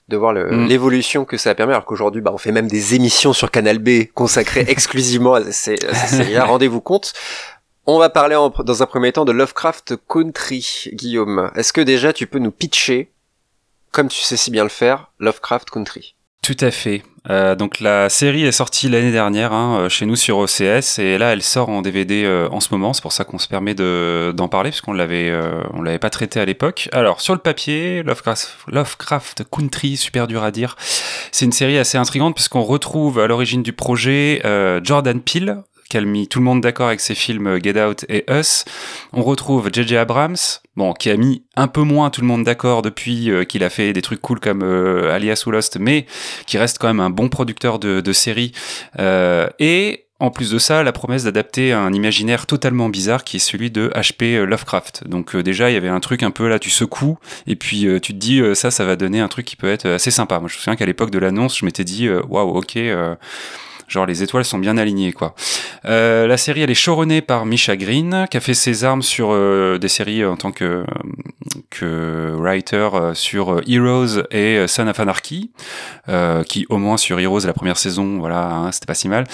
de voir mm. l'évolution que ça a permis alors qu'aujourd'hui bah on fait même des émissions sur Canal B consacrées exclusivement à ces, ces séries Rendez-vous compte On va parler dans un premier temps de Lovecraft Country, Guillaume. Est-ce que déjà tu peux nous pitcher, comme tu sais si bien le faire, Lovecraft Country Tout à fait. Euh, donc la série est sortie l'année dernière hein, euh, chez nous sur OCS et là elle sort en DVD euh, en ce moment. C'est pour ça qu'on se permet d'en parler puisqu'on l'avait on l'avait pas traité à l'époque. Alors sur le papier, Lovecraft, Lovecraft Country, super dur à dire. C'est une série assez intrigante puisqu'on retrouve à l'origine du projet Jordan Peele qui a mis tout le monde d'accord avec ses films Get Out et Us. On retrouve J.J. Abrams, bon, qui a mis un peu moins tout le monde d'accord depuis euh, qu'il a fait des trucs cool comme euh, Alias ou Lost, mais qui reste quand même un bon producteur de, de séries. Euh, et en plus de ça, la promesse d'adapter un imaginaire totalement bizarre qui est celui de H.P. Lovecraft. Donc déjà, il y avait un truc un peu là, tu secoues, et puis tu te dis, ça, ça va donner un truc qui peut être assez sympa. Moi, je me souviens qu'à l'époque de l'annonce, je m'étais dit, waouh, ok, Genre les étoiles sont bien alignées quoi. Euh, la série elle est showrunnée par Misha Green qui a fait ses armes sur euh, des séries en tant que que writer euh, sur Heroes et Son of Anarchy qui au moins sur Heroes la première saison voilà hein, c'était pas si mal.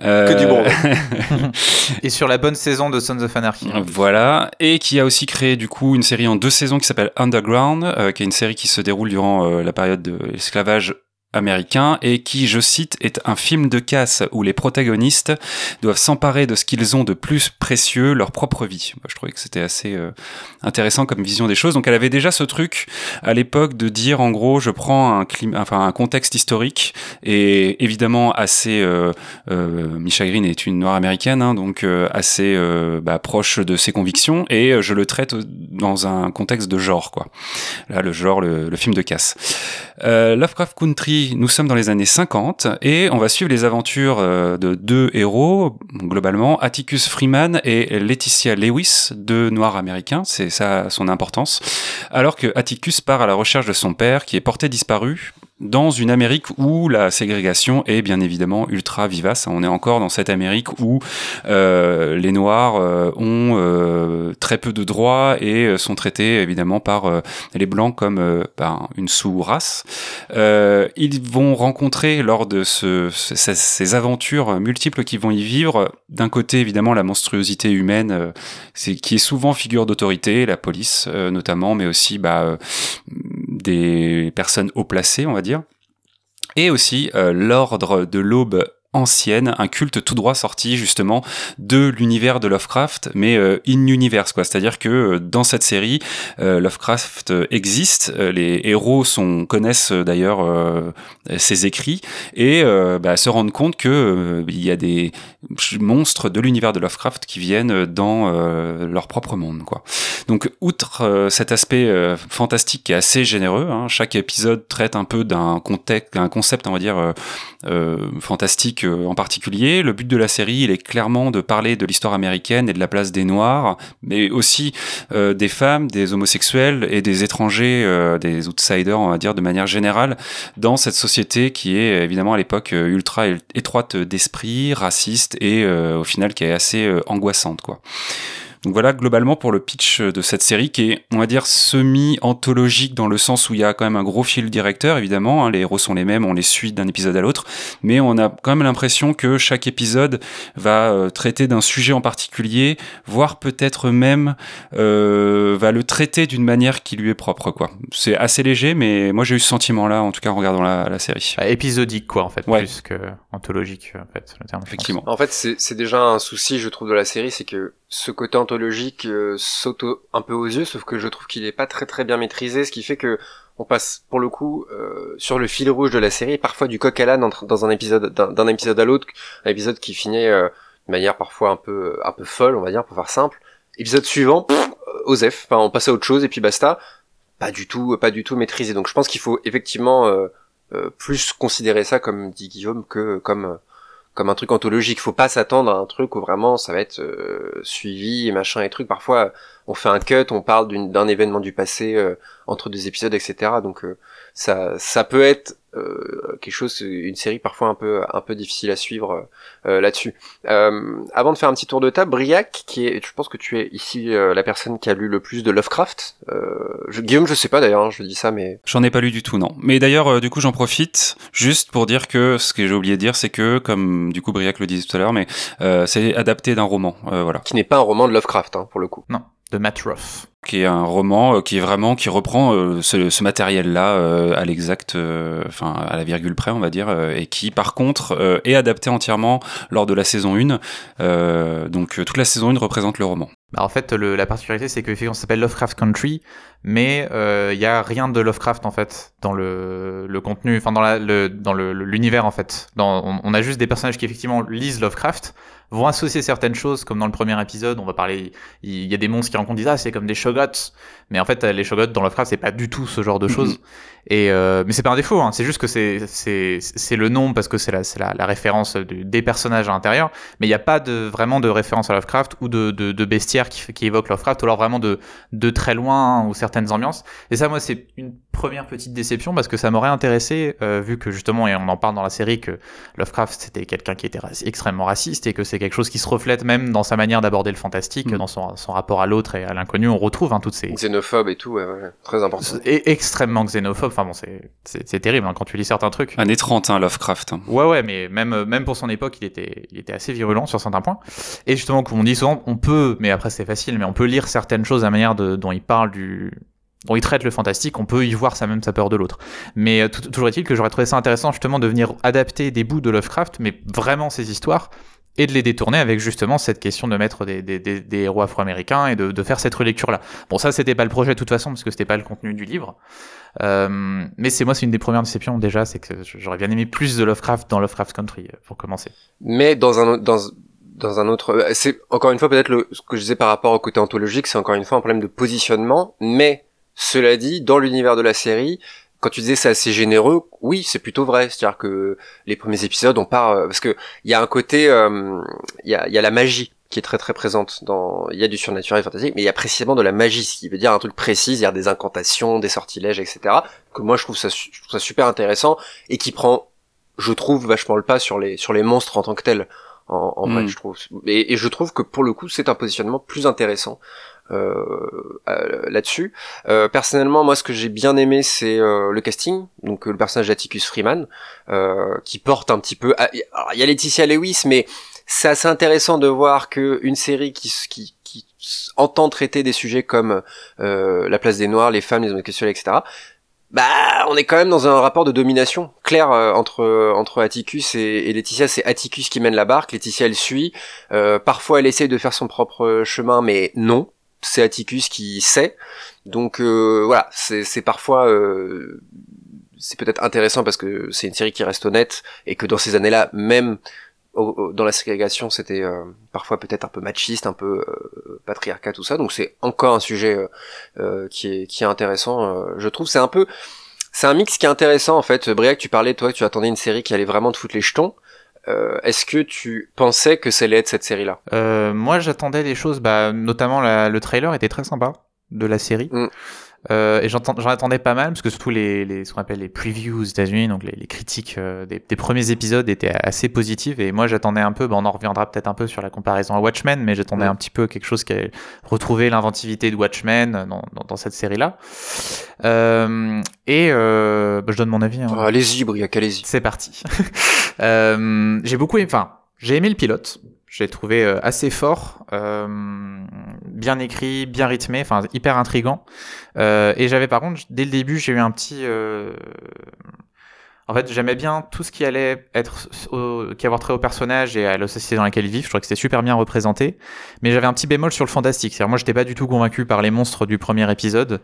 que du bon. et sur la bonne saison de Sons of Anarchy. Voilà et qui a aussi créé du coup une série en deux saisons qui s'appelle Underground qui est une série qui se déroule durant la période de l'esclavage américain et qui, je cite, est un film de casse où les protagonistes doivent s'emparer de ce qu'ils ont de plus précieux, leur propre vie. je trouvais que c'était assez euh, intéressant comme vision des choses. Donc elle avait déjà ce truc à l'époque de dire en gros je prends un contexte historique et évidemment assez euh, euh, Misha Green est une noire américaine hein, donc euh, assez euh, bah, proche de ses convictions et je le traite dans un contexte de genre quoi. Là le genre le film de casse. Lovecraft Country nous sommes dans les années 50 et on va suivre les aventures euh, de deux héros, globalement, Atticus Freeman et Laetitia Lewis, deux noirs américains, c'est ça son importance, alors que Atticus part à la recherche de son père qui est porté disparu dans une Amérique où la ségrégation est bien évidemment ultra vivace. On est encore dans cette Amérique où euh, les Noirs euh, ont euh, très peu de droits et sont traités évidemment par les Blancs comme ben, une sous-race. ils vont rencontrer lors de ce, ces aventures multiples qu'ils vont y vivre, d'un côté évidemment la monstruosité humaine, c'est qui est souvent figure d'autorité, la police notamment, mais aussi bah, des personnes haut placées, on va dire. Et aussi euh, l'ordre de l'aube ancienne, un culte tout droit sorti justement de l'univers de Lovecraft, mais euh, in universe quoi. C'est-à-dire que euh, dans cette série, euh, Lovecraft existe, les héros sont connaissent d'ailleurs ses écrits et bah, se rendent compte que il y a des monstres de l'univers de Lovecraft qui viennent dans leur propre monde quoi. Donc outre cet aspect fantastique qui est assez généreux, hein, chaque épisode traite un peu d'un contexte, un concept on va dire fantastique euh, en particulier. Le but de la série, il est clairement de parler de l'histoire américaine et de la place des Noirs, mais aussi euh, des femmes, des homosexuels et des étrangers, euh, des outsiders, on va dire, de manière générale, dans cette société qui est évidemment à l'époque ultra étroite d'esprit, raciste et au final qui est assez angoissante, quoi. Donc voilà globalement pour le pitch de cette série qui est, on va dire, semi-anthologique dans le sens où il y a quand même un gros fil directeur, évidemment, hein, les héros sont les mêmes, on les suit d'un épisode à l'autre, mais on a quand même l'impression que chaque épisode va euh, traiter d'un sujet en particulier, voire peut-être même euh, va le traiter d'une manière qui lui est propre, quoi. C'est assez léger, mais moi j'ai eu ce sentiment-là, en tout cas en regardant la, série. Bah, épisodique, quoi, en fait, plus que anthologique, en fait, le terme. Effectivement. En fait, c'est déjà un souci, je trouve, de la série, c'est que ce côté anthologique euh, saute un peu aux yeux, sauf que je trouve qu'il est pas très très bien maîtrisé, ce qui fait que on passe pour le coup euh, sur le fil rouge de la série, parfois du coq à l'âne dans un épisode d'un épisode à l'autre, un épisode qui finit euh, de manière parfois un peu un peu folle, on va dire pour faire simple. Épisode suivant, pff, Osef, enfin on passe à autre chose et puis basta. Pas du tout, pas du tout maîtrisé. Donc je pense qu'il faut effectivement plus considérer ça comme dit Guillaume que comme comme un truc anthologique. Faut pas s'attendre à un truc où vraiment ça va être euh, suivi et machin et truc. Parfois, on fait un cut, on parle d'un événement du passé entre deux épisodes, etc. Donc ça, ça peut être euh, quelque chose, une série parfois un peu, un peu difficile à suivre euh, là-dessus. Euh, avant de faire un petit tour de table, Briac, qui est, je pense que tu es ici la personne qui a lu le plus de Lovecraft. Je, Guillaume, je sais pas d'ailleurs, hein, je dis ça, mais j'en ai pas lu du tout, non. Mais d'ailleurs, du coup, j'en profite juste pour dire que ce que j'ai oublié de dire, c'est que, comme du coup Briac le disait tout à l'heure, mais c'est adapté d'un roman, voilà. Qui n'est pas un roman de Lovecraft, hein, pour le coup. Non de Matt Ruff. Qui est un roman euh, qui est vraiment qui reprend euh, ce, matériel-là euh, à l'exact, enfin à la virgule près, on va dire, et qui par contre est adapté entièrement lors de la saison 1. donc toute la saison 1 représente le roman. Bah, en fait, la particularité, c'est que s'appelle Lovecraft Country, mais il y a rien de Lovecraft en fait dans le, le contenu, enfin dans la, le, dans l'univers en fait. Dans, on, on, a juste des personnages qui effectivement lisent Lovecraft, vont associer certaines choses, comme dans le premier épisode, on va parler, il y a des monstres qui rencontrent, disent ah c'est comme des shogots, mais en fait les shogots dans Lovecraft c'est pas du tout ce genre de choses. Et euh, mais c'est pas un défaut, hein. c'est juste que c'est c'est c'est le nom parce que c'est la c'est la, la, référence des personnages à l'intérieur, mais il n'y a pas de vraiment de référence à Lovecraft ou de de, de bestiaire qui qui évoque Lovecraft ou alors vraiment de de très loin ou certaines ambiances. Et ça moi c'est une première petite déception parce que ça m'aurait intéressé euh, vu que justement et on en parle dans la série que Lovecraft c'était quelqu'un qui était extrêmement raciste et que c'est quelque chose qui se reflète même dans sa manière d'aborder le fantastique, mm. dans son, son, rapport à l'autre et à l'inconnu. On retrouve hein, toutes ces xénophobe et tout, ouais, ouais, très important. Et extrêmement xénophobe. Enfin bon, c'est c'est terrible hein, quand tu lis certains trucs. Un 30 hein, Lovecraft. Ouais, ouais, mais même même pour son époque, il était il était assez virulent sur certains points. Et justement, comme on dit souvent, on peut, mais après c'est facile, mais on peut lire certaines choses à la manière de, dont il parle du dont il traite le fantastique, on peut y voir ça même sa peur de l'autre. Mais euh, toujours est-il que j'aurais trouvé ça intéressant justement de venir adapter des bouts de Lovecraft, mais vraiment ces histoires, et de les détourner avec justement cette question de mettre des, des, des, héros afro-américains et de, de, faire cette relecture-là. Bon, ça, c'était pas le projet de toute façon, parce que c'était pas le contenu du livre. Euh, mais c'est moi, c'est une des premières déceptions déjà, c'est que j'aurais bien aimé plus de Lovecraft dans Lovecraft Country, euh, pour commencer. Mais dans un, dans, dans un autre, euh, c'est encore une fois peut-être ce que je disais par rapport au côté anthologique, c'est encore une fois un problème de positionnement, mais cela dit, dans l'univers de la série, quand tu disais c'est assez généreux, oui, c'est plutôt vrai. C'est-à-dire que les premiers épisodes, on part euh, parce que il y a un côté, euh, il y, a, y, a, la magie qui est très très présente dans. Il y a du surnaturel fantastique, mais il y a précisément de la magie, ce qui veut dire un truc précis, il y a des incantations, des sortilèges, etc. Que moi je trouve ça, je trouve ça super intéressant et qui prend, je trouve, vachement le pas sur les sur les monstres en tant que tels. En, en mm. je trouve. Et, et, je trouve que pour le coup, c'est un positionnement plus intéressant là-dessus. Euh, personnellement, moi, ce que j'ai bien aimé, c'est le casting, donc le personnage d'Atticus Freeman, qui porte un petit peu. il y a Laetitia Lewis, mais c'est assez intéressant de voir que une série qui, qui, entend traiter des sujets comme la place des Noirs, les femmes, les homosexuels, etc bah on est quand même dans un rapport de domination clair entre entre Atticus et, Laetitia c'est Atticus qui mène la barque Laetitia elle suit parfois elle essaie de faire son propre chemin mais non c'est Atticus qui sait. Donc euh, voilà, c'est parfois euh, c'est peut-être intéressant parce que c'est une série qui reste honnête et que dans ces années-là, même dans la ségrégation, c'était euh, parfois peut-être un peu machiste, un peu patriarcat, tout ça. Donc c'est encore un sujet qui est qui est intéressant. je trouve c'est un peu c'est un mix qui est intéressant en fait. Briac, tu parlais toi, tu attendais une série qui allait vraiment te foutre les jetons. Euh, est-ce que tu pensais que ça allait être cette série-là? Euh, Moi, j'attendais des choses, bah, notamment le trailer était très sympa de la série. Mm. Euh, et j'en attendais pas mal parce que surtout les, les ce qu'on appelle les previews aux États-Unis, donc les, les critiques euh, des, des, premiers épisodes étaient assez positives. Et moi, j'attendais un peu. Bah, on en reviendra peut-être un peu sur la comparaison à Watchmen, mais j'attendais mm. un petit peu quelque chose qui allait retrouver l'inventivité de Watchmen dans, dans, dans cette série-là. Euh, et euh, bah, je donne mon avis. Hein. allez-y, Briac, allez-y. C'est parti. Euh, j'ai beaucoup, enfin, j'ai aimé le pilote. J'ai trouvé euh, assez fort, euh, bien écrit, bien rythmé, enfin hyper intrigant. Euh, et j'avais par contre, dès le début, j'ai eu un petit... Euh, en fait, j'aimais bien tout ce qui allait être qui avoir trait au personnage et à la société dans laquelle ils vivent. Je trouvais que c'était super bien représenté. Mais j'avais un petit bémol sur le fantastique. C'est-à-dire, moi, j'étais pas du tout convaincu par les monstres du premier épisode.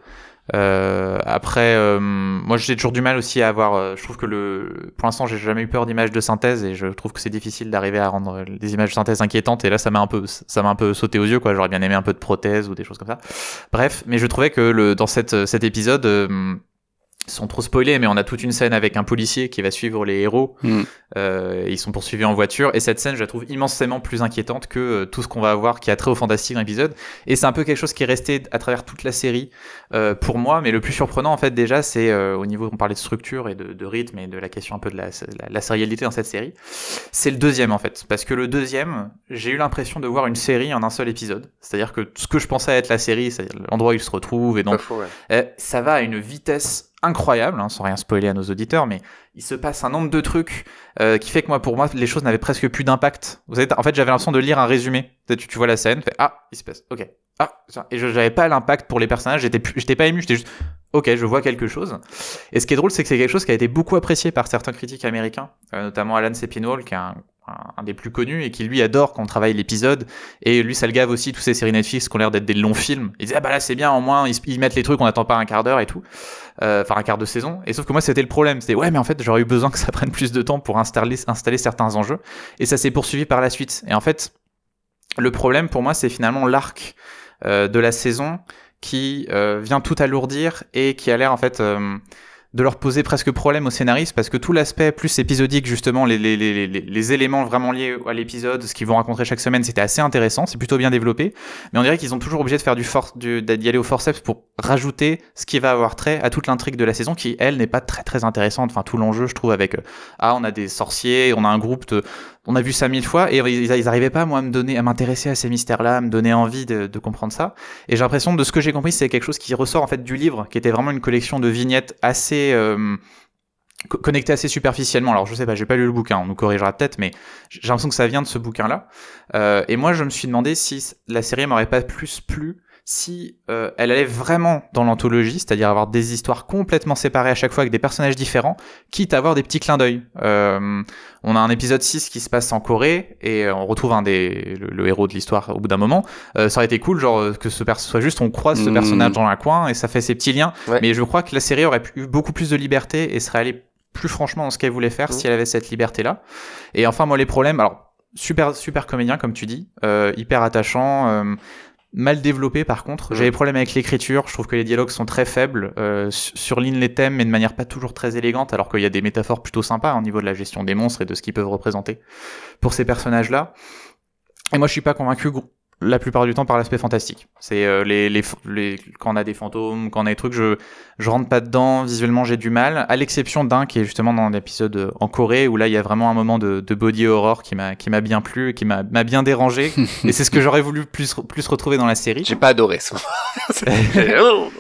Euh, après, euh, moi j'ai toujours du mal aussi à avoir. Euh, je trouve que le, pour l'instant, j'ai jamais eu peur d'images de synthèse et je trouve que c'est difficile d'arriver à rendre des images de synthèse inquiétantes. Et là, ça m'a un peu, ça m'a un peu sauté aux yeux, quoi. J'aurais bien aimé un peu de prothèse ou des choses comme ça. Bref, mais je trouvais que le, dans cette, cet épisode, sans trop spoiler, mais on a toute une scène avec un policier qui va suivre les héros. Mm. Euh, ils sont poursuivis en voiture. Et cette scène, je la trouve immensément plus inquiétante que euh, tout ce qu'on va avoir qui a trait au fantastique dans l'épisode. Et c'est un peu quelque chose qui est resté à travers toute la série euh, pour moi. Mais le plus surprenant, en fait, déjà, c'est euh, au niveau, on parlait de structure et de, de, rythme et de la question un peu de la, la, la sérialité dans cette série. C'est le deuxième, en fait. Parce que le deuxième, j'ai eu l'impression de voir une série en un seul épisode. C'est-à-dire que ce que je pensais être la série, c'est-à-dire l'endroit où ils se retrouvent et donc, faux, ouais. euh, ça va à une vitesse incroyable, hein, sans rien spoiler à nos auditeurs, mais il se passe un nombre de trucs euh, qui fait que moi, pour moi, les choses n'avaient presque plus d'impact. Vous savez, en fait, j'avais l'impression de lire un résumé. Tu, tu vois la scène, fait, ah, il se passe, ok, ah, et je n'avais pas l'impact pour les personnages. J'étais, j'étais pas ému, j'étais juste, ok, je vois quelque chose. Et ce qui est drôle, c'est que c'est quelque chose qui a été beaucoup apprécié par certains critiques américains, euh, notamment Alan Sepinwall, qui est un des plus connus et qui lui adore quand on travaille l'épisode. Et lui ça le gave aussi tous ces séries Netflix qui ont l'air d'être des longs films. Il disait ah bah là c'est bien au moins ils, mettent les trucs on n'attend pas un quart d'heure et tout. Euh, enfin un quart de saison. Et sauf que moi c'était le problème. C'était ouais mais en fait j'aurais eu besoin que ça prenne plus de temps pour installer installer certains enjeux. Et ça s'est poursuivi par la suite. Et en fait le problème pour moi c'est finalement l'arc de la saison qui euh, vient tout alourdir et qui a l'air en fait euh, de leur poser presque problème aux scénaristes parce que tout l'aspect plus épisodique justement les, les, les, les, éléments vraiment liés à l'épisode ce qu'ils vont rencontrer chaque semaine c'était assez intéressant c'est plutôt bien développé. Mais on dirait qu'ils ont toujours obligé de faire du force d'y aller au forceps pour rajouter ce qui va avoir trait à toute l'intrigue de la saison qui elle n'est pas très très intéressante. Enfin tout l'enjeu je trouve avec ah on a des sorciers on a un groupe de on a vu ça mille fois et ils, ils arrivaient pas moi à me donner à m'intéresser à ces mystères là à me donner envie de, de comprendre ça et j'ai l'impression de ce que j'ai compris c'est quelque chose qui ressort en fait du livre qui était vraiment une collection de vignettes assez euh, connecté assez superficiellement. Alors je sais pas, j'ai pas lu le bouquin, on nous corrigera peut-être, mais j'ai l'impression que ça vient de ce bouquin-là. Euh, et moi, je me suis demandé si la série m'aurait pas plus plu si euh, elle allait vraiment dans l'anthologie, c'est-à-dire avoir des histoires complètement séparées à chaque fois avec des personnages différents, quitte à avoir des petits clins d'œil. Euh, on a un épisode 6 qui se passe en Corée et on retrouve un des le, le héros de l'histoire au bout d'un moment. Euh, ça aurait été cool, genre que ce soit juste on croise ce personnage dans un coin et ça fait ces petits liens. Ouais. Mais je crois que la série aurait eu beaucoup plus de liberté et serait allée plus franchement dans ce qu'elle voulait faire Mmh. si elle avait cette liberté là. Et enfin moi les problèmes, alors super super comédien comme tu dis, euh, hyper attachant. Mal développé par contre. Mm. J'ai des problèmes avec l'écriture. Je trouve que les dialogues sont très faibles, euh, surlignent les thèmes, mais de manière pas toujours très élégante, alors qu'il y a des métaphores plutôt sympas hein, au niveau de la gestion des monstres et de ce qu'ils peuvent représenter pour ces personnages-là. Et moi, je suis pas convaincu la plupart du temps par l'aspect fantastique. C'est euh, les, les, les, quand on a des fantômes, quand on a des trucs, je je rentre pas dedans. Visuellement, j'ai du mal. À l'exception d'un qui est justement dans l'épisode euh, en Corée où là, il y a vraiment un moment de, de body horror qui m'a qui m'a bien plu, et qui m'a m'a bien dérangé. et c'est ce que j'aurais voulu plus plus retrouver dans la série. J'ai pas adoré ça.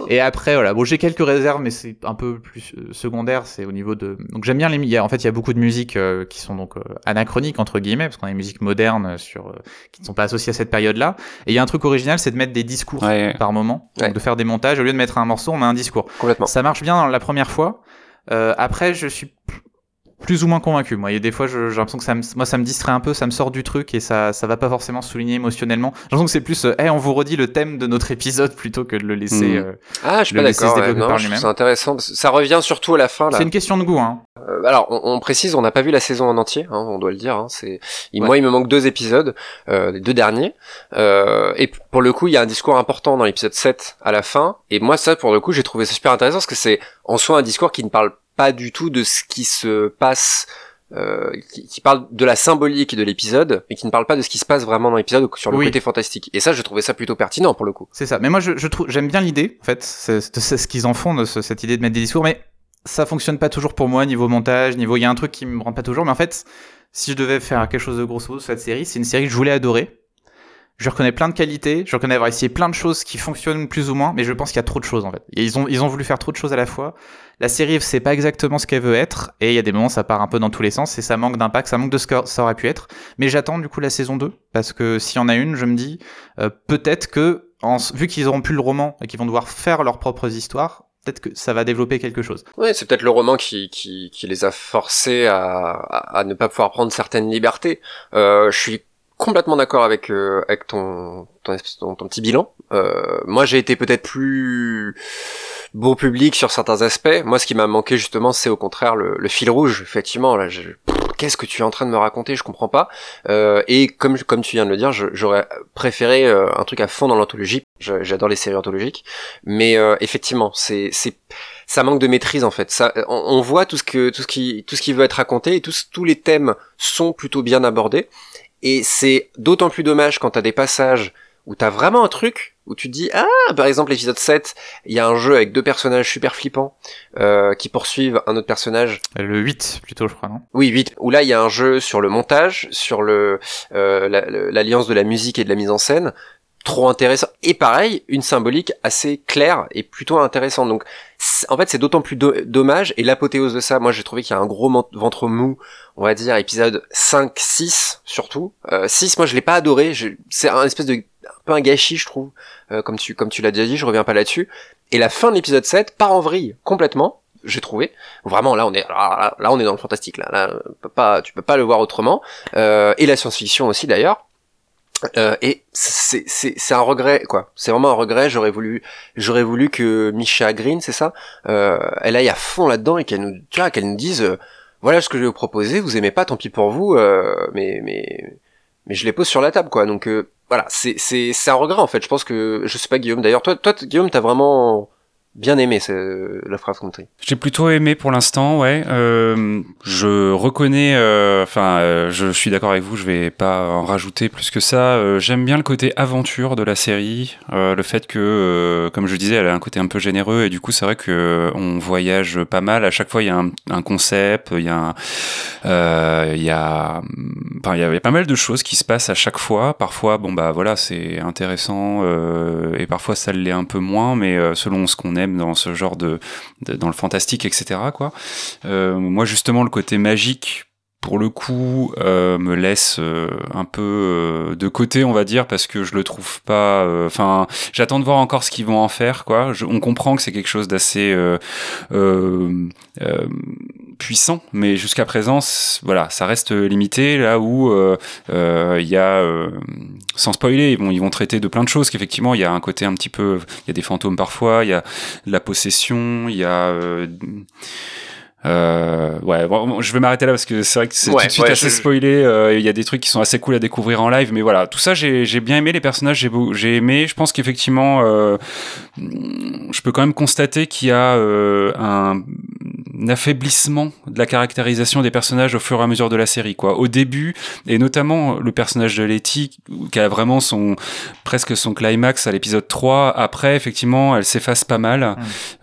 et après, voilà. Bon, j'ai quelques réserves, mais c'est un peu plus euh, secondaire. C'est au niveau de. Donc j'aime bien les. Il y a, en fait, il y a beaucoup de musiques euh, qui sont donc euh, anachroniques entre guillemets, parce qu'on a des musiques modernes sur qui ne sont pas associées à cette Et il y a un truc original, c'est de mettre des discours Ouais. par moment, donc de faire des montages. Au lieu de mettre un morceau, on met un discours. Complètement. Ça marche bien la première fois. Euh, après, je suis plus ou moins convaincu. Moi, il y a des fois, j'ai l'impression que ça me, moi, ça me distrait un peu, ça me sort du truc et ça, ça va pas forcément souligner émotionnellement. J'ai l'impression que c'est plus, euh, hey, on vous redit le thème de notre épisode plutôt que de le laisser. Mhm. euh, Ah, je suis pas d'accord. ouais, ça intéressant. Ça revient surtout à la fin là. C'est une question de goût, hein. Euh, alors, on, on précise, on n'a pas vu la saison en entier, hein, on doit le dire. Hein, c'est, Ouais. moi, il me manque deux épisodes, euh, les deux derniers. Et pour le coup, il y a un discours important dans l'épisode 7 à la fin. Et moi, ça, pour le coup, j'ai trouvé ça super intéressant parce que c'est en soi un discours qui ne parle pas du tout de ce qui se passe. Euh, qui, qui parle de la symbolique de l'épisode, mais qui ne parle pas de ce qui se passe vraiment dans l'épisode sur le Oui. côté fantastique. Et ça, je trouvais ça plutôt pertinent pour le coup. C'est ça. Mais moi, je, je trouve, j'aime bien l'idée, en fait, c'est c'est- c'est ce qu'ils en font de ce- cette idée de mettre des discours, mais ça fonctionne pas toujours pour moi niveau montage, niveau, il y a un truc qui me rend pas toujours. Mais en fait, si je devais faire quelque chose de grosso modo sur cette série, c'est une série que je voulais adorer. Je reconnais plein de qualités, je reconnais avoir essayé plein de choses qui fonctionnent plus ou moins, mais je pense qu'il y a trop de choses en fait. Et ils ont, ils ont voulu faire trop de choses à la fois. La série, c'est pas exactement ce qu'elle veut être, et il y a des moments ça part un peu dans tous les sens, et ça manque d'impact, ça manque de ce que ça aurait pu être. Mais j'attends du coup la saison 2, parce que s'il y en a une, je me dis, euh, peut-être que, vu qu'ils auront plus le roman et qu'ils vont devoir faire leurs propres histoires, peut-être que ça va développer quelque chose. Oui, c'est peut-être le roman qui, les a forcés à, ne pas pouvoir prendre certaines libertés. Euh, je suis complètement d'accord avec, euh, avec ton petit bilan. Euh, moi, j'ai été peut-être plus beau public sur certains aspects. Moi, ce qui m'a manqué justement, c'est au contraire le, le fil rouge. Effectivement, là, qu'est-ce que tu es en train de me raconter? Je comprends pas. Euh, et comme comme tu viens de le dire, j'aurais préféré euh, un truc à fond dans l'anthologie. J'adore les séries anthologiques, mais euh, effectivement, c'est c'est ça manque de maîtrise en fait. Ça, on, voit tout ce que tout ce qui tout ce qui veut être raconté et tous tous les thèmes sont plutôt bien abordés. Et c'est d'autant plus dommage quand t'as des passages où t'as vraiment un truc où tu te dis ah par exemple l'épisode 7 il y a un jeu avec deux personnages super flippants euh, qui poursuivent un autre personnage. Le 8 plutôt je crois non? Oui 8 où là il y a un jeu sur le montage sur le euh, l'alliance de la musique et de la mise en scène. Trop intéressant. Et pareil une symbolique assez claire et plutôt intéressante. Donc en fait c'est d'autant plus dommage. Et l'apothéose de ça moi j'ai trouvé qu'il y a un gros ventre mou on va dire épisode 5 6 surtout. Euh, 6 moi je l'ai pas adoré. C'est un espèce de un peu un gâchis je trouve euh, comme tu comme tu l'as déjà dit je reviens pas là-dessus et la fin de l'épisode 7 part en vrille complètement j'ai trouvé vraiment là on est là, on est dans le fantastique là là pas tu peux pas le voir autrement euh, et la science-fiction aussi d'ailleurs euh, et c'est c'est un regret quoi. C'est vraiment un regret. J'aurais voulu j'aurais voulu que Misha Green, c'est ça, euh, elle aille à fond là-dedans et qu'elle nous tu vois qu'elle nous dise euh, voilà ce que je vais vous proposer. Vous aimez pas, tant pis pour vous. Euh, mais mais mais je les pose sur la table quoi. Donc euh, voilà, c'est c'est un regret en fait. Je pense que je sais pas Guillaume. D'ailleurs toi toi Guillaume t'as vraiment bien aimé ce Lovecraft Country. J'ai plutôt aimé pour l'instant, ouais. Euh, je reconnais, euh, enfin, euh, je suis d'accord avec vous, je vais pas en rajouter plus que ça. Euh, j'aime bien le côté aventure de la série, le fait que, comme je disais, elle a un côté un peu généreux et du coup, c'est vrai que on voyage pas mal. À chaque fois, il y a un, un concept, il y a, il y a, y a pas mal de choses qui se passent à chaque fois. Parfois, bon bah voilà, c'est intéressant et parfois ça l'est un peu moins, mais selon ce qu'on dans ce genre de, dans le fantastique, etc. Quoi. Euh, moi justement le côté magique pour le coup euh, me laisse euh, un peu de côté on va dire parce que je le trouve pas enfin j'attends de voir encore ce qu'ils vont en faire quoi on comprend que c'est quelque chose d'assez puissant mais jusqu'à présent voilà ça reste limité là où il y a sans spoiler ils vont ils vont traiter de plein de choses qu'effectivement il y a un côté un petit peu il y a des fantômes parfois il y a la possession il y a euh, ouais, je vais m'arrêter là parce que c'est vrai que c'est tout de suite assez spoilé. Euh, il y a des trucs qui sont assez cool à découvrir en live, mais voilà, tout ça, j'ai bien aimé les personnages, j'ai aimé. Je pense qu'effectivement, euh, je peux quand même constater qu'il y a euh, un, affaiblissement de la caractérisation des personnages au fur et à mesure de la série. Quoi. Au début, et notamment le personnage de Letty, qui a vraiment son presque son climax à l'épisode 3. Après, effectivement, elle s'efface pas mal.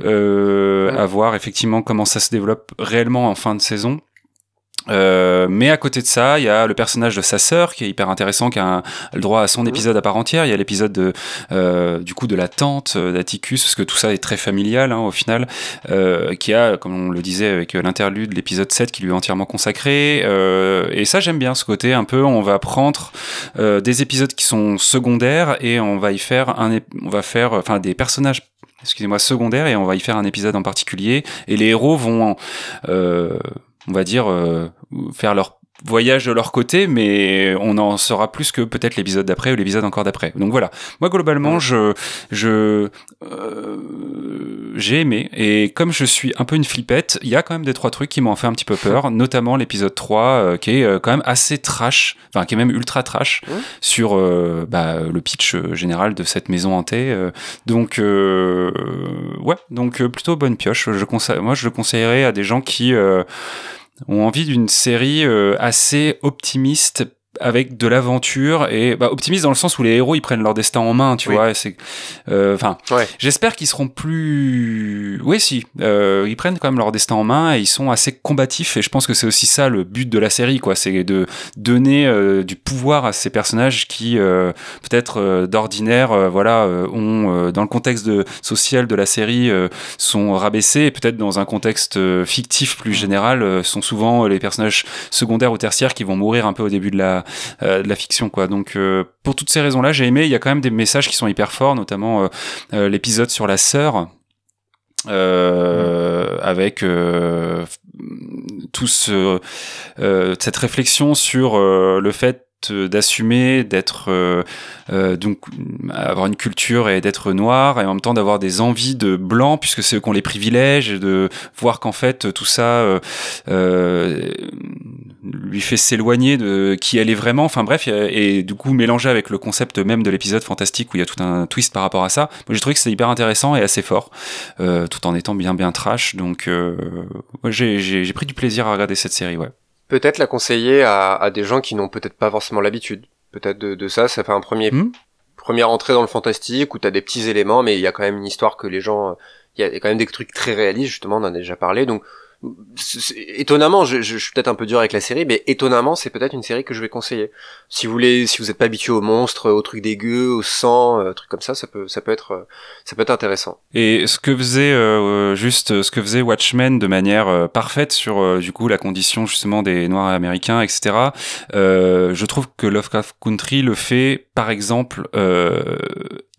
Euh, À voir effectivement comment ça se développe réellement en fin de saison. Euh, mais à côté de ça, il y a le personnage de sa sœur qui est hyper intéressant, qui a, le droit à son épisode à part entière. Il y a l'épisode de euh, du coup de la tante d'Atticus, parce que tout ça est très familial hein, au final, euh, qui a, comme on le disait avec l'interlude, l'épisode 7 qui lui est entièrement consacré. Euh, et ça j'aime bien ce côté un peu. On va prendre euh, des épisodes qui sont secondaires et on va y faire un, on va faire, enfin des personnages excusez-moi secondaires et on va y faire un épisode en particulier. Et les héros vont euh, on va dire, euh, faire leur voyage de leur côté, mais on en saura plus que peut-être l'épisode d'après ou l'épisode encore d'après. Donc voilà. Moi globalement, je je euh, j'ai aimé et comme je suis un peu une flippette, il y a quand même des trois trucs qui m'ont fait un petit peu peur, notamment l'épisode 3 euh, qui est quand même assez trash, enfin qui est même ultra trash sur bah, le pitch général de cette maison hantée. donc ouais, donc plutôt bonne pioche. Je conseille, moi je le conseillerais à des gens qui ont envie d'une série euh, assez optimiste avec de l'aventure et bah, optimiste dans le sens où les héros ils prennent leur destin en main tu vois c'est euh, enfin j'espère qu'ils seront plus oui si euh, ils prennent quand même leur destin en main et ils sont assez combatifs et je pense que c'est aussi ça le but de la série quoi c'est de donner euh, du pouvoir à ces personnages qui peut-être d'ordinaire voilà ont dans le contexte de, social de la série sont rabaissés et peut-être dans un contexte fictif plus général sont souvent les personnages secondaires ou tertiaires qui vont mourir un peu au début de la euh, de la fiction quoi. Donc euh, pour toutes ces raisons-là, j'ai aimé. Il y a quand même des messages qui sont hyper forts, notamment euh, l'épisode sur la sœur. avec tout ce, cette réflexion sur le fait d'assumer d'être donc avoir une culture et d'être noir et en même temps d'avoir des envies de blanc puisque c'est eux qui ont les privilèges et de voir qu'en fait tout ça lui fait s'éloigner de qui elle est vraiment. Enfin bref, et du coup mélangé avec le concept même de l'épisode fantastique où il y a tout un twist par rapport à ça. Moi j'ai trouvé que c'était hyper intéressant et assez fort, euh, tout en étant bien bien trash. Donc euh, j'ai pris du plaisir à regarder cette série, ouais. Peut-être la conseiller à, à des gens qui n'ont peut-être pas forcément l'habitude. Peut-être de, de, ça, ça fait un premier hmm première entrée dans le fantastique où t'as des petits éléments, mais il y a quand même une histoire que les gens, il y a quand même des trucs très réalistes justement, on en a déjà parlé, donc étonnamment, je, je, suis peut-être un peu dur avec la série, mais étonnamment, c'est peut-être une série que je vais conseiller. Si vous voulez, si vous n'êtes pas habitué aux monstres, aux trucs dégueux, au sang, euh, trucs comme ça, ça peut, ça peut être, euh, ça peut être intéressant. Et ce que faisait euh, juste, ce que faisait Watchmen de manière euh, parfaite sur du coup la condition justement des Noirs américains, etc. je trouve que Lovecraft Country le fait, par exemple,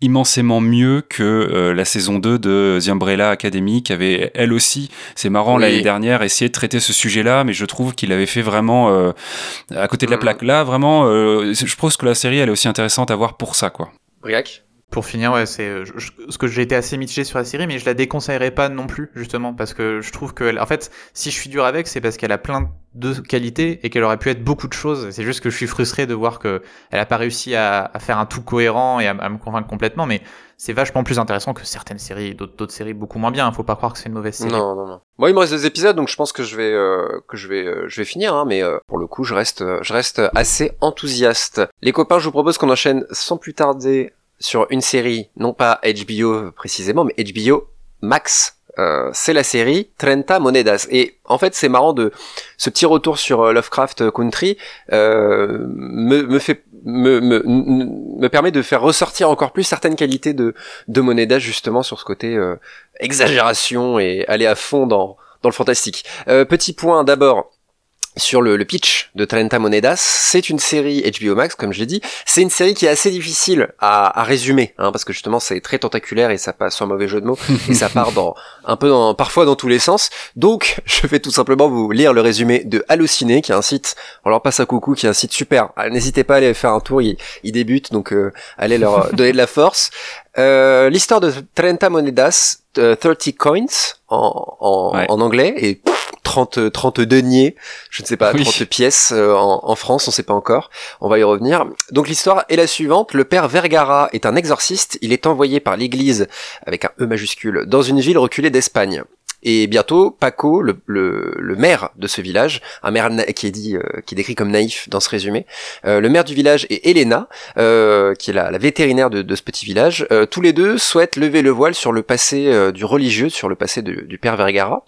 immensément mieux que la saison 2 de The Umbrella Academy, qui avait elle aussi, c'est marrant là dernière essayer de traiter ce sujet-là, mais je trouve qu'il avait fait vraiment euh, à côté de la mm. plaque. Là, vraiment, euh, je pense que la série, elle est aussi intéressante à voir pour ça, quoi. Briac? Pour finir, ouais, c'est euh, ce que j'ai été assez mitigé sur la série, mais je la déconseillerais pas non plus, justement, parce que je trouve que, en fait, si je suis dur avec, c'est parce qu'elle a plein de qualités et qu'elle aurait pu être beaucoup de choses. C'est juste que je suis frustré de voir que elle a pas réussi à, faire un tout cohérent et à, me convaincre complètement, mais c'est vachement plus intéressant que certaines séries, d'autres séries beaucoup moins bien. Faut pas croire que c'est une mauvaise série. Non, non, non. Moi, il me reste deux épisodes, donc je pense que je vais, euh, que je vais, euh, je vais finir, hein, mais pour le coup, je reste, je reste assez enthousiaste. Les copains, je vous propose qu'on enchaîne sans plus tarder sur une série, non pas HBO précisément, mais HBO Max. Euh, c'est la série Trenta Monedas. Et en fait, c'est marrant de ce petit retour sur euh, Lovecraft Country euh, me, me permet de faire ressortir encore plus certaines qualités de de Monedas justement sur ce côté exagération et aller à fond dans dans le fantastique. Petit point d'abord sur le, le, pitch de Talenta Monedas. C'est une série HBO Max, comme je l'ai dit. C'est une série qui est assez difficile à, à résumer, hein, parce que justement c'est très tentaculaire et ça passe sans mauvais jeu de mots et ça part dans un peu dans, parfois dans tous les sens. Donc je vais tout simplement vous lire le résumé de Halluciné, qui est un site. On leur passe un coucou, qui est un site super. Ah, n'hésitez pas à aller faire un tour. Ils, ils débutent, donc euh, allez leur donner de la force. Euh, L'histoire de Trenta Monedas, 30 euh, coins en, en, en anglais et 30, 30 deniers, je ne sais pas, 30 pièces euh, en, en, France, on ne sait pas encore. On va y revenir. Donc l'histoire est la suivante. Le père Vergara est un exorciste. Il est envoyé par l'église, avec un E majuscule, dans une ville reculée d'Espagne. Et bientôt, Paco, le, le, maire de ce village, un maire qui est dit, euh, qui est décrit comme naïf dans ce résumé, euh, le maire du village et Elena, qui est la, la vétérinaire de, de, ce petit village, tous les deux souhaitent lever le voile sur le passé du religieux, sur le passé du père Vergara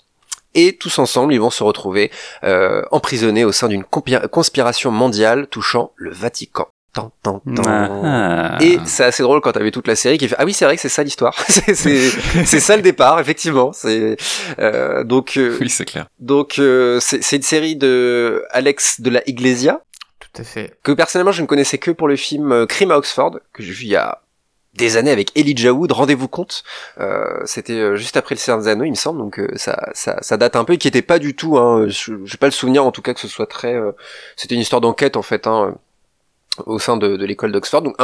et tous ensemble ils vont se retrouver euh, emprisonnés au sein d'une conspiration mondiale touchant le Vatican. Ah. Et c'est assez drôle quand t'avais toute la série qui fait ah oui c'est vrai que c'est ça l'histoire. C'est ça le départ effectivement. C'est euh, donc euh, oui c'est clair. donc euh, c'est une série de Alex de la Iglesia tout à fait. que personnellement je ne connaissais que pour le film euh, Crime à Oxford que j'ai vu il y a des années avec Elijah Wood, rendez-vous compte, euh, c'était euh, juste après le Seigneur des Anneaux, il me semble, donc euh, ça, ça, ça, date un peu, et qui était pas du tout, hein, je j'ai pas le souvenir en tout cas que ce soit très, c'était une histoire d'enquête en fait, hein, au sein de, de l'école d'Oxford, donc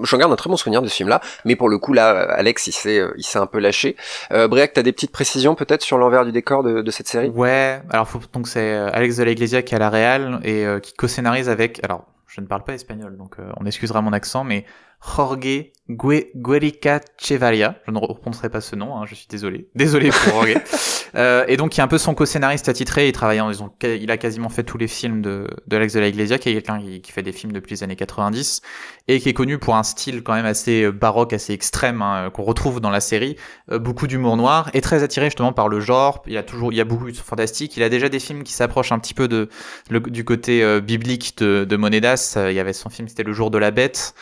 j'en garde un très bon souvenir de ce film-là, mais pour le coup là, Alex, il s'est, il s'est un peu lâché. Euh, Briac, t'as des petites précisions peut-être sur l'envers du décor de, de, cette série? Ouais, alors faut, donc c'est Alex de la Iglesia qui est à la réal et qui co-scénarise avec, alors je ne parle pas espagnol, donc on excusera mon accent, mais Jorge Guerica Chevalia. Je ne reprononcerai pas ce nom, hein, je suis désolé. Désolé pour Jorge. euh, et donc, il est un peu son co-scénariste attitré. Il travaille en, il a quasiment fait tous les films de, de Alex de la Iglesia, qui est quelqu'un qui, qui, fait des films depuis les années 90 et qui est connu pour un style quand même assez euh, baroque, assez extrême, hein, qu'on retrouve dans la série. Euh, beaucoup d'humour noir et très attiré justement par le genre. Il y a toujours, il y a beaucoup de fantastique. Il a déjà des films qui s'approchent un petit peu de, du côté euh, biblique de, de Monedas. il y avait son film, c'était Le Jour de la Bête.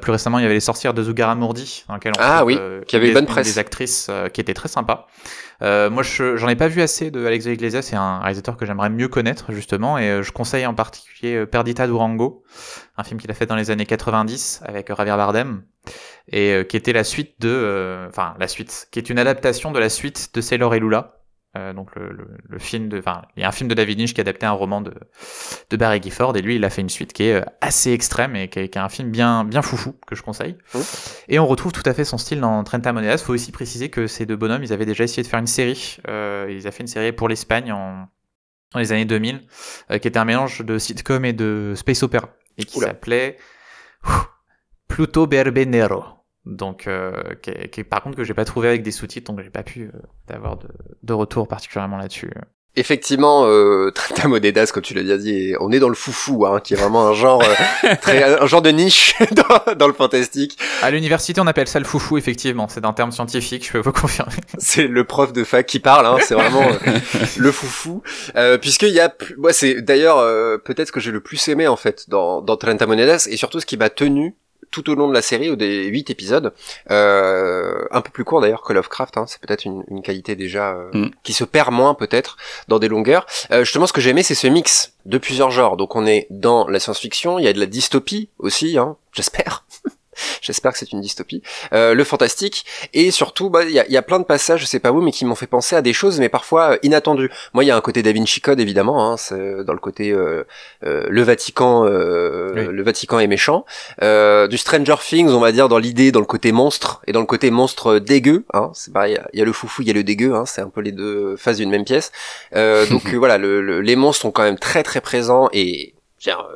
plus récemment, il y avait Les Sorcières de Zugaramurdi, dans lequel on ah, oui, qui avait une bonne presse. Des actrices qui étaient très sympas. Euh, moi, j'en ai pas vu assez de Alex Iglesias. C'est un réalisateur que j'aimerais mieux connaître justement, et euh, je conseille en particulier euh, Perdita Durango, un film qu'il a fait dans les années 90 avec Javier Bardem, et qui était la suite de, enfin la suite, qui est une adaptation de la suite de Sailor et Lula, euh, donc le, le, le, film de, enfin, il y a un film de David Lynch qui a adapté un roman de, de Barry Gifford et lui il a fait une suite qui est euh, assez extrême et qui est, un film bien bien foufou que je conseille. Mmh. Et on retrouve tout à fait son style dans Trenta Monedas. Faut aussi préciser que ces deux bonhommes ils avaient déjà essayé de faire une série. Euh, ils avaient fait une série pour l'Espagne en dans les années 2000, qui était un mélange de sitcom et de space opera, et qui s'appelait Pluto Berbenero. Donc, qui, par contre que j'ai pas trouvé avec des sous-titres, donc j'ai pas pu avoir de, de retour particulièrement là-dessus. Effectivement, euh, Modedas, comme tu l'as dit, on est dans le foufou, hein, qui est vraiment un genre, euh, très, un genre de niche dans, dans, le fantastique. À l'université, on appelle ça le foufou, effectivement. C'est un terme scientifique, je peux vous confirmer. C'est le prof de fac qui parle, hein, c'est vraiment euh, le foufou. Euh, Puisqu'il y a, moi, c'est d'ailleurs euh, peut-être ce que j'ai le plus aimé en fait dans, dans Modedas, et surtout ce qui m'a tenu tout au long de la série, ou des huit épisodes, euh, un peu plus court d'ailleurs que Lovecraft, hein, c'est peut-être une, une, qualité déjà euh, mm. qui se perd moins peut-être dans des longueurs. Euh, justement, ce que j'ai aimé, c'est ce mix de plusieurs genres. Donc on est dans la science-fiction, il y a de la dystopie aussi, hein, j'espère. J'espère que c'est une dystopie. Euh, le fantastique et surtout, bah, il y a, y a, plein de passages, je sais pas où, mais qui m'ont fait penser à des choses, mais parfois euh, inattendues. Moi, il y a un côté Da Vinci Code évidemment, hein, c'est dans le côté euh, euh le Vatican, euh, le Vatican est méchant. du Stranger Things, on va dire dans l'idée, dans le côté monstre et dans le côté monstre dégueu. Hein, c'est pareil, il y a le foufou, il y a le dégueu. Hein, c'est un peu les deux phases d'une même pièce. donc voilà, le, les monstres sont quand même très très présents et genre,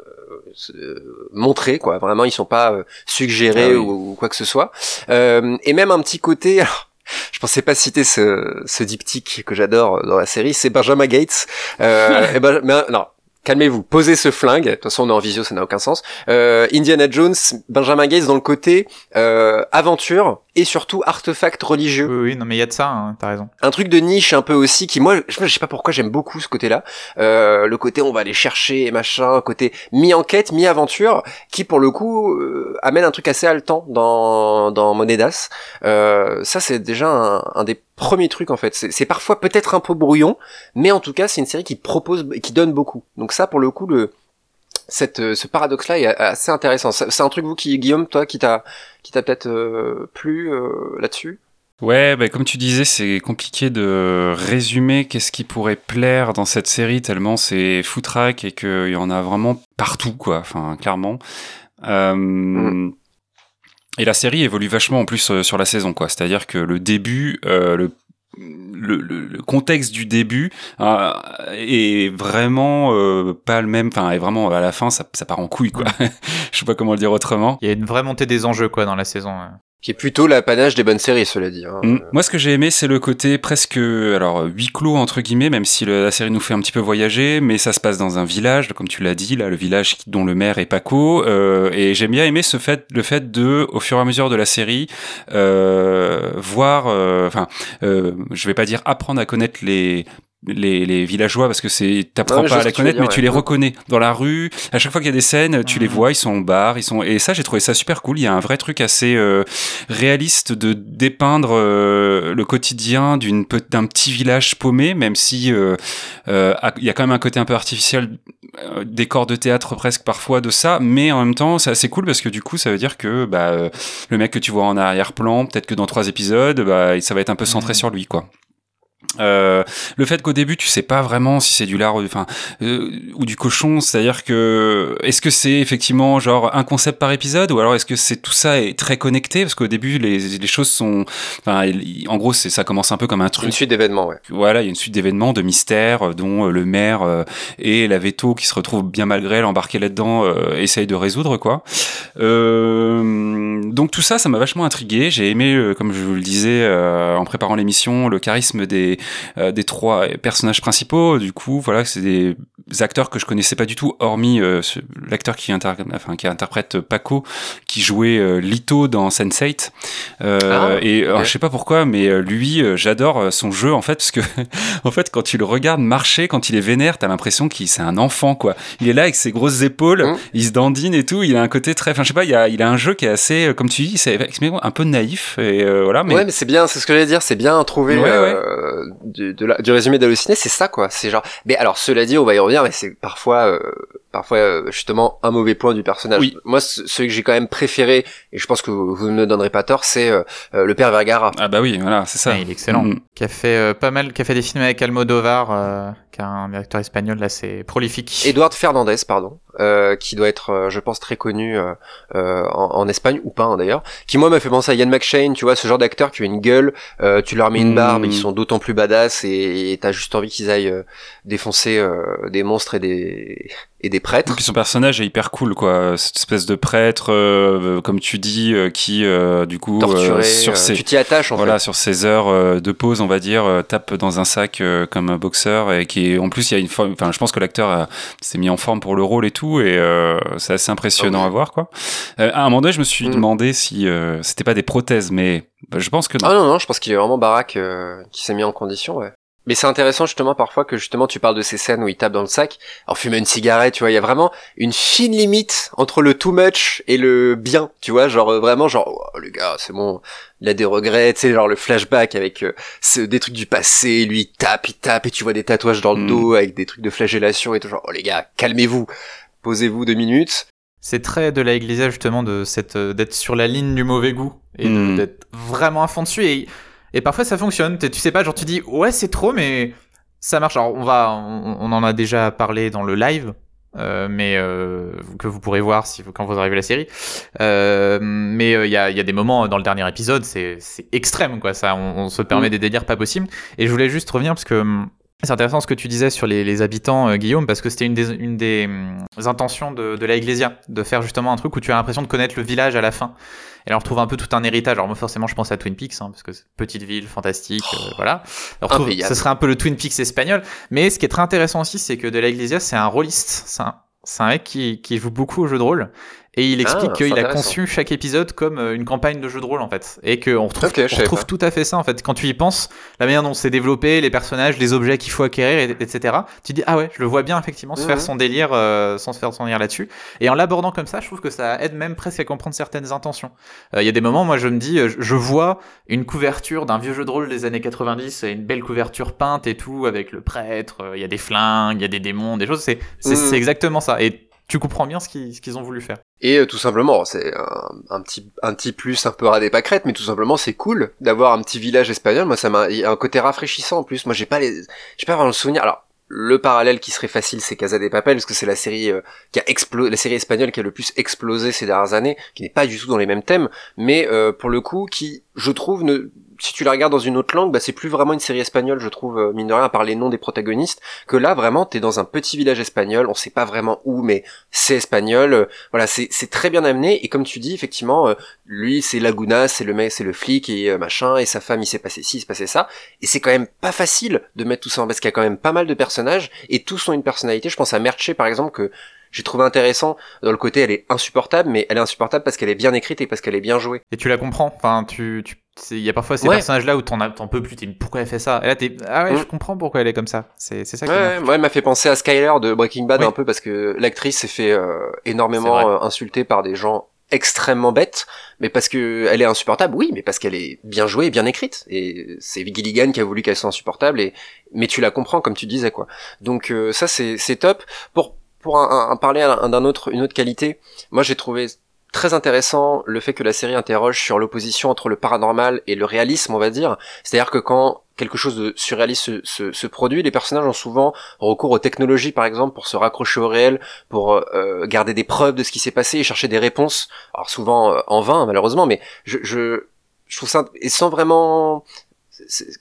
euh, montrés quoi. Vraiment ils sont pas euh, suggérés ah ou, quoi que ce soit. Euh, et même un petit côté je pensais pas citer ce, ce diptyque que j'adore dans la série, c'est Benjamin Gates. Euh, et ben, mais, non, calmez-vous, posez ce flingue. De toute façon, on est en visio, ça n'a aucun sens. Euh, Indiana Jones, Benjamin Gates dans le côté euh, aventure et surtout artefact religieux. Oui, oui, non mais il y a de ça, hein, t'as raison. Un truc de niche un peu aussi qui moi, je, sais pas pourquoi j'aime beaucoup ce côté-là. Euh, le côté on va aller chercher et machin, côté mi-enquête, mi-aventure, qui pour le coup euh, amène un truc assez haletant dans dans Monedas. Euh, ça c'est déjà un, un des premier truc en fait. C'est parfois peut-être un peu brouillon, mais en tout cas c'est une série qui propose et qui donne beaucoup. Donc ça pour le coup le cette euh, ce paradoxe là est assez intéressant. C'est un truc vous qui Guillaume toi qui t'a qui t'a peut-être euh, plu euh, là-dessus? Ouais, bah, comme tu disais, c'est compliqué de résumer qu'est-ce qui pourrait plaire dans cette série tellement c'est foutraque et qu'il y en a vraiment partout, quoi. Enfin, clairement. Mm. Et la série évolue vachement en plus euh, sur la saison, quoi. C'est-à-dire que le début, euh, le le, le, contexte du début euh, est vraiment euh, pas le même. Enfin est vraiment à la fin ça, ça part en couille quoi. Je sais pas comment le dire autrement. Il y a une vraie montée des enjeux quoi dans la saison qui est plutôt l'apanage des bonnes séries, cela dit. Hein. Mm. Moi, ce que j'ai aimé, c'est le côté presque, alors huis clos entre guillemets, même si la série nous fait un petit peu voyager, mais ça se passe dans un village, comme tu l'as dit, là, le village dont le maire est Paco, euh, et j'aime bien aimer ce fait, le fait de, au fur et à mesure de la série, euh, voir, euh, enfin, euh, je vais pas dire apprendre à connaître les les, les, villageois parce que c'est t'apprends pas à les connaître mais tu les reconnais dans la rue. À chaque fois qu'il y a des scènes tu les vois ils sont au bar ils sont et ça j'ai trouvé ça super cool. Il y a un vrai truc assez euh, réaliste de dépeindre euh, le quotidien d'une d'un petit village paumé même si euh, il y a quand même un côté un peu artificiel décor de théâtre presque parfois de ça mais en même temps c'est assez cool parce que du coup ça veut dire que bah, le mec que tu vois en arrière-plan peut-être que dans trois épisodes bah, ça va être un peu centré sur lui quoi euh, le fait qu'au début tu sais pas vraiment si c'est du lard enfin euh, ou du cochon c'est-à-dire que est-ce que c'est effectivement genre un concept par épisode ou alors est-ce que c'est tout ça est très connecté? Parce qu'au début les, les choses sont enfin en gros c'est ça commence un peu comme un truc. Une suite d'événements ouais. Voilà il y a une suite d'événements de mystères euh, dont le maire et la veto qui se retrouve bien malgré elle embarquée là-dedans essaye de résoudre quoi. Donc tout ça ça m'a vachement intrigué. J'ai aimé comme je vous le disais en préparant l'émission le charisme des euh, des trois personnages principaux. Du coup, voilà, c'est des acteurs que je connaissais pas du tout, hormis euh, l'acteur qui, enfin, qui interprète Paco, qui jouait euh, Lito dans Sense8. Ah, et je sais pas pourquoi, mais lui, j'adore son jeu en fait, parce que en fait, quand tu le regardes marcher, quand il est vénère, t'as l'impression qu'il c'est un enfant quoi. Il est là avec ses grosses épaules, mmh. il se dandine et tout. Il a un côté très, enfin, je sais pas, il a, il a un jeu qui est assez, comme tu dis, c'est un peu naïf et voilà. Mais... Ouais, mais c'est bien, c'est ce que j'allais dire, c'est bien trouvé du, de du résumé d'Halluciné, c'est ça quoi. C'est genre. Mais alors cela dit, on va y revenir, mais c'est parfois euh, parfois euh, justement un mauvais point du personnage. Oui. Moi, ce- celui que j'ai quand même préféré, et je pense que vous ne me donnerez pas tort, c'est euh, euh, le père Vergara. Ah bah oui, voilà, c'est ça. Ouais, il est excellent. Mm. Qui a fait euh, pas mal, qui a fait des films avec Almodovar, euh, qui est un directeur espagnol là, c'est prolifique. Eduard Fernandez, pardon, euh, qui doit être, euh, je pense, très connu euh, euh, en, en Espagne ou pas hein, d'ailleurs, qui moi m'a fait penser à Ian McShane, tu vois, ce genre d'acteur qui a une gueule, euh, tu leur mets une barbe, ils sont d'autant plus badass et et t'as juste envie qu'ils aillent euh, défoncer euh, des monstres et des et des prêtres. Et puis son personnage est hyper cool, quoi. Cette espèce de prêtre, euh, comme tu dis, euh, qui, euh, du coup, euh, torturés, sur ses, tu t'y attaches en voilà, fait. sur ses heures de pause, on va dire, euh, tape dans un sac euh, comme un boxeur et qui, est- en plus, il y a une forme. Enfin, je pense que l'acteur a- s'est mis en forme pour le rôle et tout, et euh, c'est assez impressionnant Ah oui. à voir, quoi. Euh, à un moment donné, je me suis Mm. demandé si euh, c'était pas des prothèses, mais bah, je pense que non. Ah non non, je pense qu'il est vraiment baraque, euh, qui s'est mis en condition, ouais. Mais c'est intéressant justement parfois que justement tu parles de ces scènes où il tape dans le sac en fumant une cigarette, tu vois, il y a vraiment une fine limite entre le too much et le bien, tu vois, genre euh, vraiment genre oh, le gars, c'est bon, il a des regrets, tu sais, genre le flashback avec euh, des trucs du passé, lui il tape, il tape et tu vois des tatouages dans le Mm. dos avec des trucs de flagellation et tout genre oh les gars, calmez-vous. Posez-vous deux minutes. C'est très de la Iglesia justement de cette euh, d'être sur la ligne du mauvais goût et de- Mm. d'être vraiment à fond dessus et, et parfois ça fonctionne. Tu sais pas, genre tu dis ouais c'est trop mais ça marche. Alors on va, on, on en a déjà parlé dans le live. euh, mais euh, que vous pourrez voir si vous, quand vous arrivez à la série. Euh, mais il y, a, y a des moments dans le dernier épisode, c'est extrême quoi. Ça, on, on se permet Mm. des délires pas possibles. Et je voulais juste revenir parce que hum, c'est intéressant ce que tu disais sur les, les habitants, euh, Guillaume, parce que c'était une des, une des hum, intentions de, de la Iglesia, de faire justement un truc où tu as l'impression de connaître le village à la fin. Et là, on retrouve un peu tout un héritage. Alors moi, forcément, je pense à Twin Peaks, hein, parce que c'est une petite ville, fantastique, euh, voilà. On retrouve, ce serait un peu le Twin Peaks espagnol. Mais ce qui est très intéressant aussi, c'est que de la Iglesia, c'est un rôliste. C'est un, c'est un mec qui, qui joue beaucoup au jeu de rôle. Et il explique Ah, qu'il a conçu chaque épisode comme euh, une campagne de jeu de rôle, en fait. Et qu'on retrouve, on tout à fait ça, en fait. Quand tu y penses, la manière dont c'est développé, les personnages, les objets qu'il faut acquérir, et- etc. Tu dis, ah ouais, je le vois bien, effectivement, se Mhm. faire son délire, euh, sans se faire son délire là-dessus. Et en l'abordant comme ça, je trouve que ça aide même presque à comprendre certaines intentions. Euh, Il y a des moments, moi, je me dis, euh, je- vois une couverture d'un vieux jeu de rôle des années 90, et une belle couverture peinte et tout, avec le prêtre, euh, il y a des flingues, il y a des démons, des choses. C'est c'est- Mhm. c'est exactement ça. Et tu comprends bien ce qu'ils ce qu'ils ont voulu faire. Et euh, tout simplement, c'est un, petit un petit plus un peu radé pâquerette, mais tout simplement c'est cool d'avoir un petit village espagnol. Moi, ça m'a un côté rafraîchissant en plus. Moi, j'ai pas les j'ai pas vraiment le souvenir. Alors le parallèle qui serait facile, c'est Casa de Papel, parce que c'est la série euh, qui a explosé, la série espagnole qui a le plus explosé ces dernières années, qui n'est pas du tout dans les mêmes thèmes, mais euh, pour le coup, qui, je trouve, ne, si tu la regardes dans une autre langue, bah, c'est plus vraiment une série espagnole, je trouve, euh, mine de rien, à part les noms des protagonistes, que là, vraiment, t'es dans un petit village espagnol, on sait pas vraiment où, mais c'est espagnol, euh, voilà, c'est très bien amené, et comme tu dis, effectivement, euh, lui, c'est Laguna, c'est le mec, c'est le flic, et machin, et sa femme, il s'est passé ci, il s'est passé ça, et c'est quand même pas facile de mettre tout ça en parce qu'il y a quand même pas mal de personnages, et tous ont une personnalité, je pense à Merche, par exemple, que j'ai trouvé intéressant dans le côté elle est insupportable mais elle est insupportable parce qu'elle est bien écrite et parce qu'elle est bien jouée Et tu la comprends. Enfin, tu, tu, il y a parfois ces Ouais. personnages-là où t'en as- t'en peux plus. T'es, pourquoi elle fait ça? Et là, t'es, ah ouais, Mm. je comprends pourquoi elle est comme ça. C'est, c'est ça qui Ouais, ouais, moi elle m'a fait penser à Skyler de Breaking Bad Oui. un peu parce que l'actrice s'est fait euh, énormément euh, insulter par des gens extrêmement bêtes, mais parce que elle est insupportable, oui, mais parce qu'elle est bien jouée et bien écrite. Et c'est Gilligan qui a voulu qu'elle soit insupportable, et mais tu la comprends comme tu disais quoi. Donc euh, ça c'est c'est top. Pour pour un, un- un parler un- d'un autre une autre qualité, moi j'ai trouvé très intéressant le fait que la série interroge sur l'opposition entre le paranormal et le réalisme, on va dire. C'est-à-dire que quand quelque chose de surréaliste se, se, se produit, les personnages ont souvent recours aux technologies, par exemple, pour se raccrocher au réel, pour euh, garder des preuves de ce qui s'est passé et chercher des réponses. Alors souvent euh, en vain, malheureusement, mais je, je, je trouve ça et sans vraiment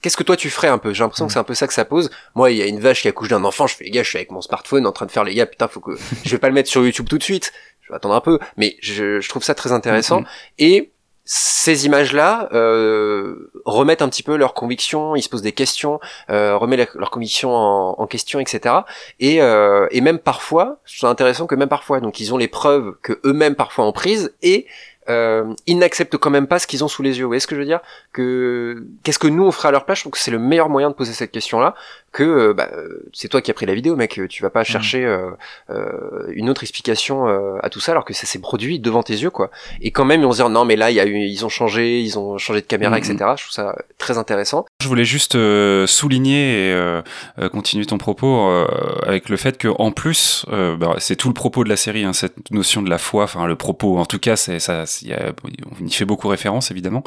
Qu'est-ce que toi tu ferais un peu? J'ai l'impression que c'est un peu ça que ça pose. Moi, il y a une vache qui accouche d'un enfant, je fais les gars, je suis avec mon smartphone en train de faire les gars, putain, faut que je vais pas le mettre sur YouTube tout de suite. Je vais attendre un peu, mais je, je trouve ça très intéressant. Mhm. Et ces images-là euh, remettent un petit peu leurs convictions, ils se posent des questions, euh, remettent leurs convictions en, en question, etc. Et, euh, et même parfois, ça intéressant que même parfois, donc ils ont les preuves que eux-mêmes parfois ont prises et euh, ils n'acceptent quand même pas ce qu'ils ont sous les yeux. Vous voyez ce que je veux dire? Que qu'est-ce que nous on ferait à leur place? Je trouve que c'est le meilleur moyen de poser cette question-là. Que bah, c'est toi qui as pris la vidéo, mec. Tu vas pas mm. chercher une autre explication à tout ça alors que ça s'est produit devant tes yeux, quoi. Et quand même, ils vont se dire non, mais là, il y a eu, ils ont changé, ils ont changé de caméra, etc. Je trouve ça très intéressant. Je voulais juste souligner et continuer ton propos avec le fait que en plus, bah, c'est tout le propos de la série, hein, cette notion de la foi, enfin le propos. En tout cas, c'est ça, y a, on y fait beaucoup référence évidemment.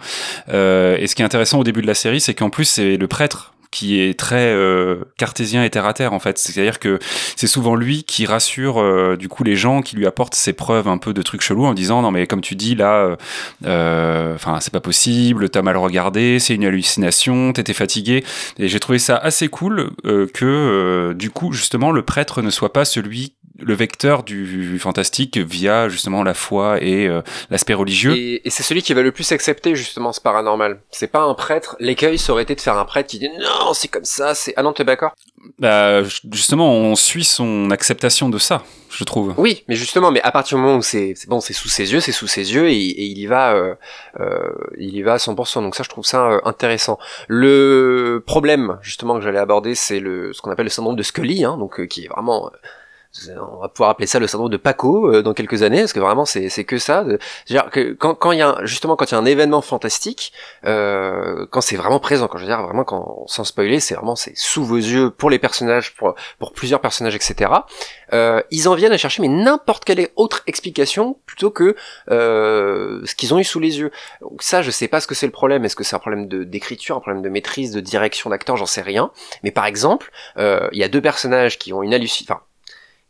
Euh, et ce qui est intéressant au début de la série, c'est qu'en plus c'est le prêtre qui est très euh, cartésien et terre à terre en fait. C'est-à-dire que c'est souvent lui qui rassure euh, du coup les gens, qui lui apporte ses preuves un peu de trucs chelous en disant non mais comme tu dis là, enfin c'est pas possible, t'as mal regardé, c'est une hallucination, t'étais fatigué. Et j'ai trouvé ça assez cool que du coup justement le prêtre ne soit pas celui le vecteur du fantastique via justement la foi et euh, l'aspect religieux. Et, c'est celui qui va le plus accepter justement ce paranormal. C'est pas un prêtre. L'écueil ça aurait été de faire un prêtre qui dit non c'est comme ça. C'est ah non t'es d'accord? Bah justement on suit son acceptation de ça, je trouve. Oui, mais justement, mais à partir du moment où c'est bon, c'est sous ses yeux, c'est sous ses yeux et, il y va, euh, euh, il y va à 100%. Donc ça je trouve ça intéressant. Le problème justement que j'allais aborder, c'est le ce qu'on appelle le syndrome de Scully, hein, donc qui est vraiment on va pouvoir appeler ça le syndrome de Paco euh, dans quelques années parce que vraiment c'est c'est que ça. Dire que quand quand il y a justement quand il y a un événement fantastique euh, quand c'est vraiment présent quand je veux dire vraiment quand sans spoiler c'est vraiment c'est sous vos yeux pour les personnages pour pour plusieurs personnages etc euh, ils en viennent à chercher mais n'importe quelle autre explication plutôt que euh, ce qu'ils ont eu sous les yeux. Donc ça je sais pas ce que c'est le problème. Est-ce que c'est un problème de d'écriture un problème de maîtrise de direction d'acteur? J'en sais rien. Mais par exemple euh, il y a deux personnages qui ont une hallucination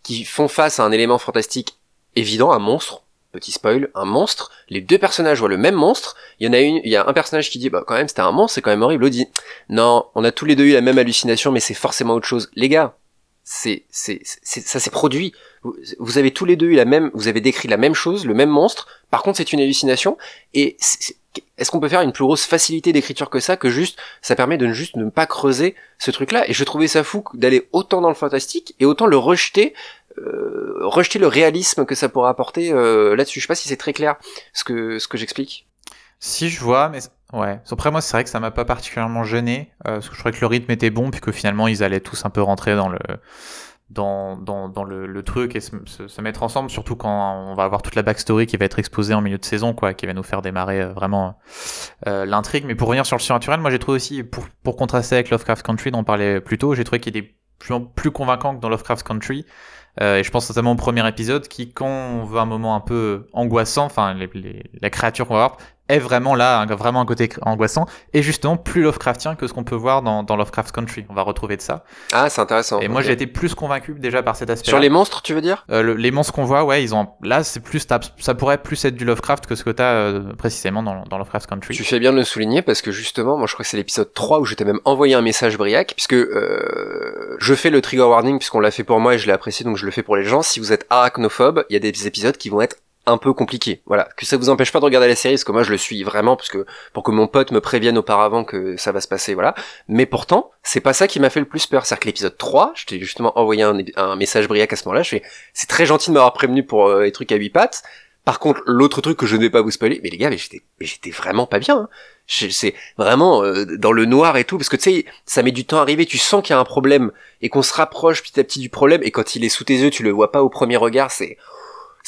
qui font face à un élément fantastique évident, un monstre. Petit spoil, un monstre. Les deux personnages voient le même monstre. Il y en a une, il y a un personnage qui dit, bah quand même c'était un monstre, c'est quand même horrible. L'autre dit, non, on a tous les deux eu la même hallucination, mais c'est forcément autre chose. Les gars, c'est, c'est, ça s'est produit. Vous, avez tous les deux eu la même, vous avez décrit la même chose, le même monstre. Par contre, c'est une hallucination. Et est-ce qu'on peut faire une plus grosse facilité d'écriture que ça, que juste, ça permet de ne juste ne pas creuser ce truc-là? Et je trouvais ça fou d'aller autant dans le fantastique et autant le rejeter euh, rejeter le réalisme que ça pourrait apporter euh, là-dessus. Je sais pas si c'est très clair ce que ce que j'explique. Si je vois, mais ouais. Après moi, c'est vrai que ça m'a pas particulièrement gêné euh, parce que je trouvais que le rythme était bon puis que finalement ils allaient tous un peu rentrer dans le dans, dans, dans le, le, truc et se, se, mettre ensemble, surtout quand on va avoir toute la backstory qui va être exposée en milieu de saison, quoi, qui va nous faire démarrer vraiment euh, l'intrigue. Mais pour revenir sur le surnaturel, moi j'ai trouvé aussi, pour, pour contraster avec Lovecraft Country dont on parlait plus tôt, j'ai trouvé qu'il était plus, plus convaincant que dans Lovecraft Country. Euh, et je pense notamment au premier épisode qui, quand on veut un moment un peu angoissant, enfin les, les, la créature qu'on va voir, est vraiment là, vraiment un côté angoissant, et justement plus Lovecraftien que ce qu'on peut voir dans, dans, Lovecraft Country. On va retrouver de ça. Ah, c'est intéressant. Et moi, j'ai été plus convaincu déjà par cet aspect. Sur les monstres, tu veux dire? Euh, Les monstres qu'on voit, ouais, ils ont. Là, c'est plus ça pourrait plus être du Lovecraft que ce que t'as euh, précisément dans, dans, Lovecraft Country. Tu fais bien de le souligner parce que justement, moi, je crois que c'est l'épisode 3 où je t'ai même envoyé un message Briac, puisque euh, je fais le trigger warning puisqu'on l'a fait pour moi et je l'ai apprécié, donc je le fais pour les gens. Si vous êtes arachnophobe, il y a des épisodes qui vont être un peu compliqué. Voilà, que ça vous empêche pas de regarder la série, parce que moi je le suis vraiment, parce que pour que mon pote me prévienne auparavant que ça va se passer, voilà. Mais pourtant, c'est pas ça qui m'a fait le plus peur. C'est-à-dire que l'épisode 3, je t'ai justement envoyé un, message briac à ce moment-là, je fais, c'est très gentil de m'avoir prévenu pour euh, les trucs à 8 pattes. Par contre, l'autre truc que je ne vais pas vous spoiler, mais les gars, mais j'étais, j'étais vraiment pas bien. Hein. C'est vraiment euh, dans le noir et tout, parce que tu sais, ça met du temps à arriver. Tu sens qu'il y a un problème et qu'on se rapproche petit à petit du problème. Et quand il est sous tes yeux, tu le vois pas au premier regard. C'est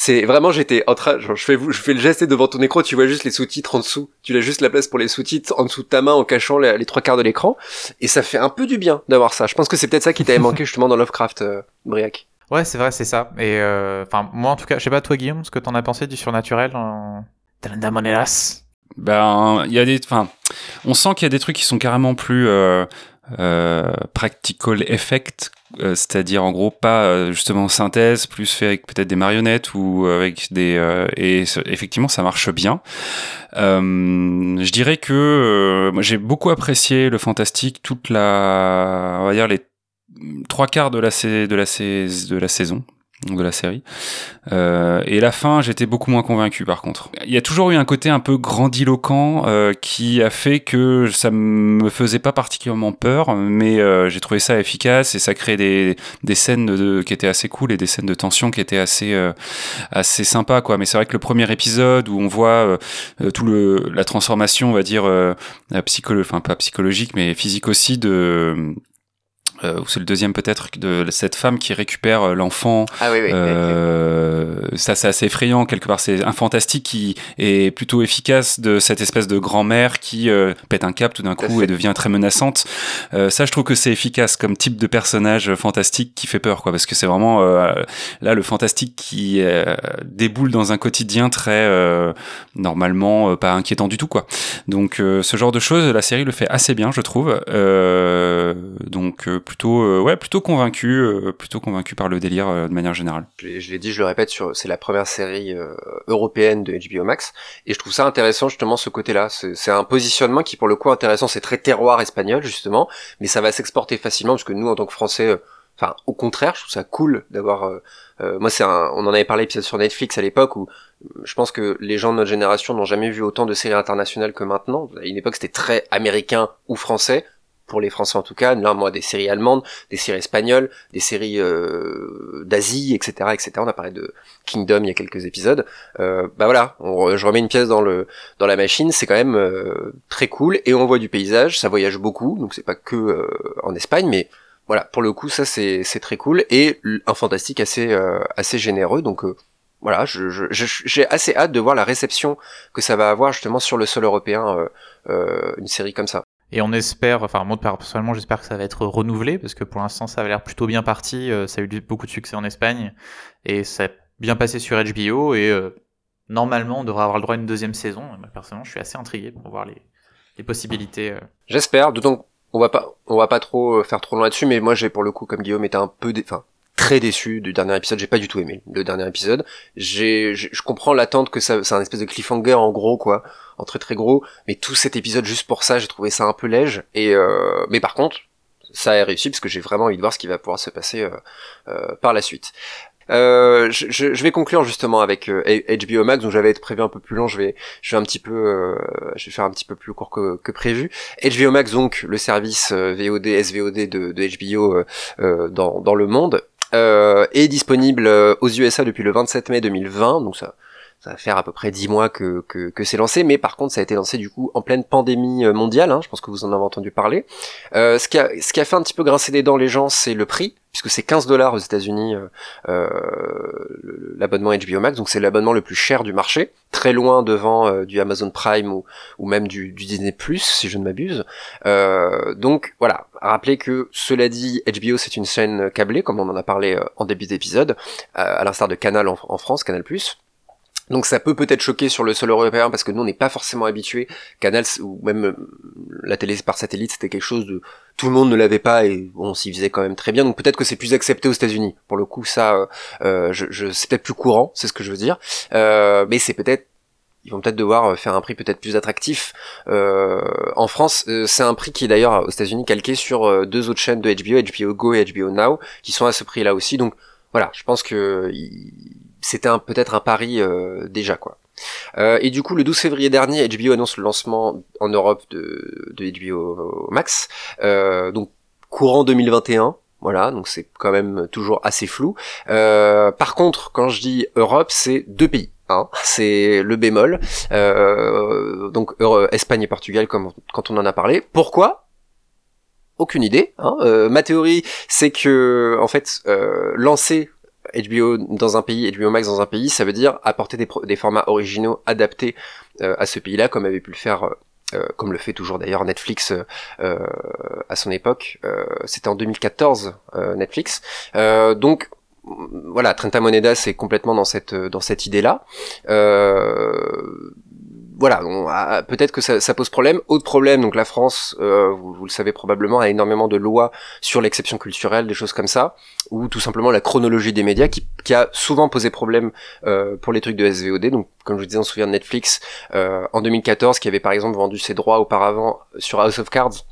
c'est vraiment j'étais en train je fais je fais le geste devant ton écran tu vois juste les sous-titres en dessous. Tu as juste la place pour les sous-titres en dessous de ta main en cachant les, trois quarts de l'écran. Et ça fait un peu du bien d'avoir ça. Je pense que c'est peut-être ça qui t'avait manqué justement dans Lovecraft euh, Briac. Ouais c'est vrai c'est ça. Et euh, enfin moi en tout cas je sais pas toi Guillaume ce que t'en as pensé du surnaturel en... ben il y a des enfin on sent qu'il y a des trucs qui sont carrément plus euh, euh, practical effect, euh, c'est-à-dire en gros pas euh, justement synthèse, plus fait avec peut-être des marionnettes ou avec des et effectivement ça marche bien. je dirais que j'ai beaucoup apprécié le fantastique toute la on va dire les trois quarts de la de la, de la saison de la série. Euh, et la fin, j'étais beaucoup moins convaincu par contre. Il y a toujours eu un côté un peu grandiloquent euh, qui a fait que ça me faisait pas particulièrement peur, mais euh, j'ai trouvé ça efficace et ça crée des, des scènes de, qui étaient assez cool et des scènes de tension qui étaient assez euh, assez sympas quoi. Mais c'est vrai que le premier épisode où on voit euh, tout le la transformation, on va dire psychologique, enfin pas psychologique mais physique aussi de euh, ou c'est le deuxième peut-être de cette femme qui récupère euh, l'enfant. Ah oui, oui. Euh, ça c'est assez effrayant quelque part. C'est un fantastique qui est plutôt efficace de cette espèce de grand-mère qui euh, pète un cap tout d'un coup et devient très menaçante. ça, je trouve que c'est efficace comme type de personnage fantastique qui fait peur, quoi, parce que c'est vraiment là le fantastique qui déboule dans un quotidien très normalement pas inquiétant du tout, quoi. Donc ce genre de choses, la série le fait assez bien, je trouve. donc plutôt euh, ouais plutôt convaincu euh, plutôt convaincu par le délire euh, de manière générale. Je l'ai dit je le répète sur c'est la première série européenne de HBO Max. Et je trouve ça intéressant justement ce côté là c'est un positionnement qui pour le coup intéressant. C'est très terroir espagnol justement. Mais ça va s'exporter facilement parce que nous en tant que français enfin au contraire je trouve ça cool d'avoir moi c'est un on en avait parlé épisode sur Netflix à l'époque où je pense que les gens de notre génération n'ont jamais vu autant de séries internationales que maintenant. À une époque, c'était très américain ou français pour les Français en tout cas, là moi des séries allemandes, des séries espagnoles, des séries euh, d'Asie, etc., etc. On a parlé de Kingdom il y a quelques épisodes. Euh, bah voilà, je remets une pièce dans le dans la machine, c'est quand même euh, très cool et on voit du paysage, ça voyage beaucoup, donc c'est pas que euh, en Espagne, mais voilà, pour le coup ça c'est c'est très cool et un fantastique assez assez généreux, donc voilà, j'ai je, j'ai assez hâte de voir la réception que ça va avoir justement sur le sol européen, euh, une série comme ça. Et on espère, enfin moi personnellement j'espère que ça va être renouvelé parce que pour l'instant ça a l'air plutôt bien parti, euh, ça a eu beaucoup de succès en Espagne et ça a bien passé sur HBO et euh, normalement on devrait avoir le droit à une deuxième saison. personnellement je suis assez intrigué pour voir les, possibilités. Euh. J'espère, d'autant on va pas on va pas trop faire trop loin là-dessus mais moi j'ai pour le coup comme Guillaume était un peu enfin très déçu du dernier épisode. J'ai pas du tout aimé le dernier épisode. J'ai, je comprends l'attente que ça, c'est un espèce de cliffhanger en gros quoi, en très très gros. Mais tout cet épisode juste pour ça, j'ai trouvé ça un peu léger. Et euh, mais par contre, ça a réussi parce que j'ai vraiment envie de voir ce qui va pouvoir se passer euh, euh, par la suite. Euh, je, je, vais conclure justement avec HBO euh, Max, dont j'avais été prévu un peu plus long. Je vais, je vais un petit peu, euh, je vais faire un petit peu plus court que, que, prévu. HBO Max, donc le service VOD, SVOD de, de HBO dans, dans le monde, euh, est disponible euh, aux USA depuis le 27 mai 2020, donc ça, ça va faire à peu près 10 mois que, que, que c'est lancé, mais par contre ça a été lancé du coup en pleine pandémie euh, mondiale, hein, je pense que vous en avez entendu parler. Euh, ce, qui a, ce qui a fait un petit peu grincer des dents les gens, c'est le prix, puisque c'est 15 dollars aux États-Unis euh, euh l'abonnement HBO Max, donc c'est l'abonnement le plus cher du marché, très loin devant euh, du Amazon Prime ou, ou même du, du Disney Plus, si je ne m'abuse. Euh, donc voilà, rappelez que cela dit, HBO c'est une chaîne câblée, comme on en a parlé en début d'épisode, à l'instar de Canal en, en France, Canal Plus. Donc ça peut peut-être choquer sur le sol européen parce que nous on n'est pas forcément habitué. Canal ou même euh, la télé par satellite c'était quelque chose de tout le monde ne l'avait pas et on s'y faisait quand même très bien. Donc peut-être que c'est plus accepté aux États-Unis. Pour le coup ça, euh, euh je, je c'est peut-être plus courant, c'est ce que je veux dire. Euh, mais c'est peut-être ils vont peut-être devoir faire un prix peut-être plus attractif. Euh, en France, c'est un prix qui est d'ailleurs aux États-Unis calqué sur deux autres chaînes de HBO, HBO Go et HBO Now, qui sont à ce prix-là aussi. Donc voilà, je pense que c'était peut-être un pari euh, déjà quoi. Euh, et du coup, le 12 février dernier, HBO annonce le lancement en Europe de, de HBO Max, euh, donc courant 2021. Voilà, donc c'est quand même toujours assez flou. par contre, quand je dis Europe, c'est deux pays. Hein, c'est le bémol. donc Espagne et Portugal, comme quand on en a parlé. Pourquoi? Aucune idée. Hein. ma théorie, c'est que en fait, lancer HBO dans un pays, HBO Max dans un pays, ça veut dire apporter des, formats originaux adaptés euh, à ce pays-là, comme avait pu le faire, euh, euh, comme le fait toujours d'ailleurs Netflix à son époque. C'était en 2014 Netflix. donc voilà, Trenta Moneda c'est complètement dans cette dans cette idée-là voilà, peut-être que ça, pose problème. Autre problème, donc la France, euh, vous, le savez probablement, a énormément de lois sur l'exception culturelle, des choses comme ça, ou tout simplement la chronologie des médias qui, a souvent posé problème euh, pour les trucs de SVOD. Donc, comme je vous disais, on se souvient de Netflix euh, en 2014, qui avait par exemple vendu ses droits auparavant sur House of Cards.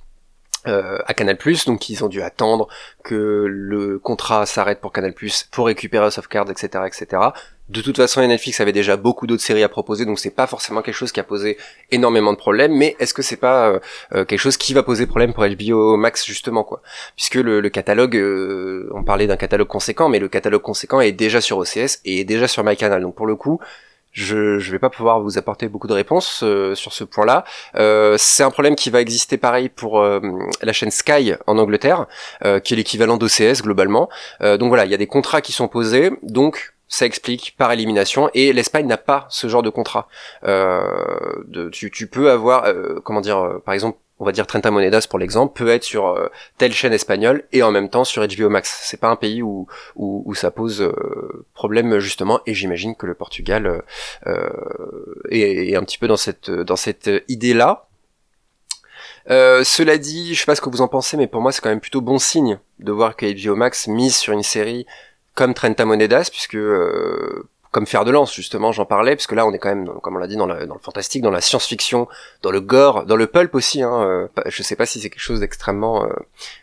À Canal+, donc ils ont dû attendre que le contrat s'arrête pour Canal+, pour récupérer House of Cards, etc., etc. De toute façon, Netflix avait déjà beaucoup d'autres séries à proposer, donc c'est pas forcément quelque chose qui a posé énormément de problèmes. Mais est-ce que c'est pas euh, euh, quelque chose qui va poser problème pour HBO Max justement quoi? Puisque le, catalogue, euh, on parlait d'un catalogue conséquent, mais le catalogue conséquent est déjà sur OCS et est déjà sur MyCanal. Donc pour le coup, je je vais pas pouvoir vous apporter beaucoup de réponses sur ce point-là. c'est un problème qui va exister pareil pour la chaîne Sky en Angleterre, qui est l'équivalent d'OCS globalement. donc voilà, il y a des contrats qui sont posés, donc ça explique par élimination et l'Espagne n'a pas ce genre de contrat. tu, tu peux avoir, comment dire, par exemple on va dire Trenta Monedas pour l'exemple, peut être sur euh, telle chaîne espagnole et en même temps sur HBO Max. C'est pas un pays où, où, ça pose euh, problème justement, et j'imagine que le Portugal euh, est, un petit peu dans cette, dans cette idée-là. cela dit, je sais pas ce que vous en pensez, mais pour moi c'est quand même plutôt bon signe de voir que HBO Max mise sur une série comme Trenta Monedas, puisque comme faire de lance justement j'en parlais parce que là on est quand même comme on l'a dit dans, le fantastique dans la science-fiction dans le gore dans le pulp aussi hein, euh, je sais pas si c'est quelque chose d'extrêmement euh,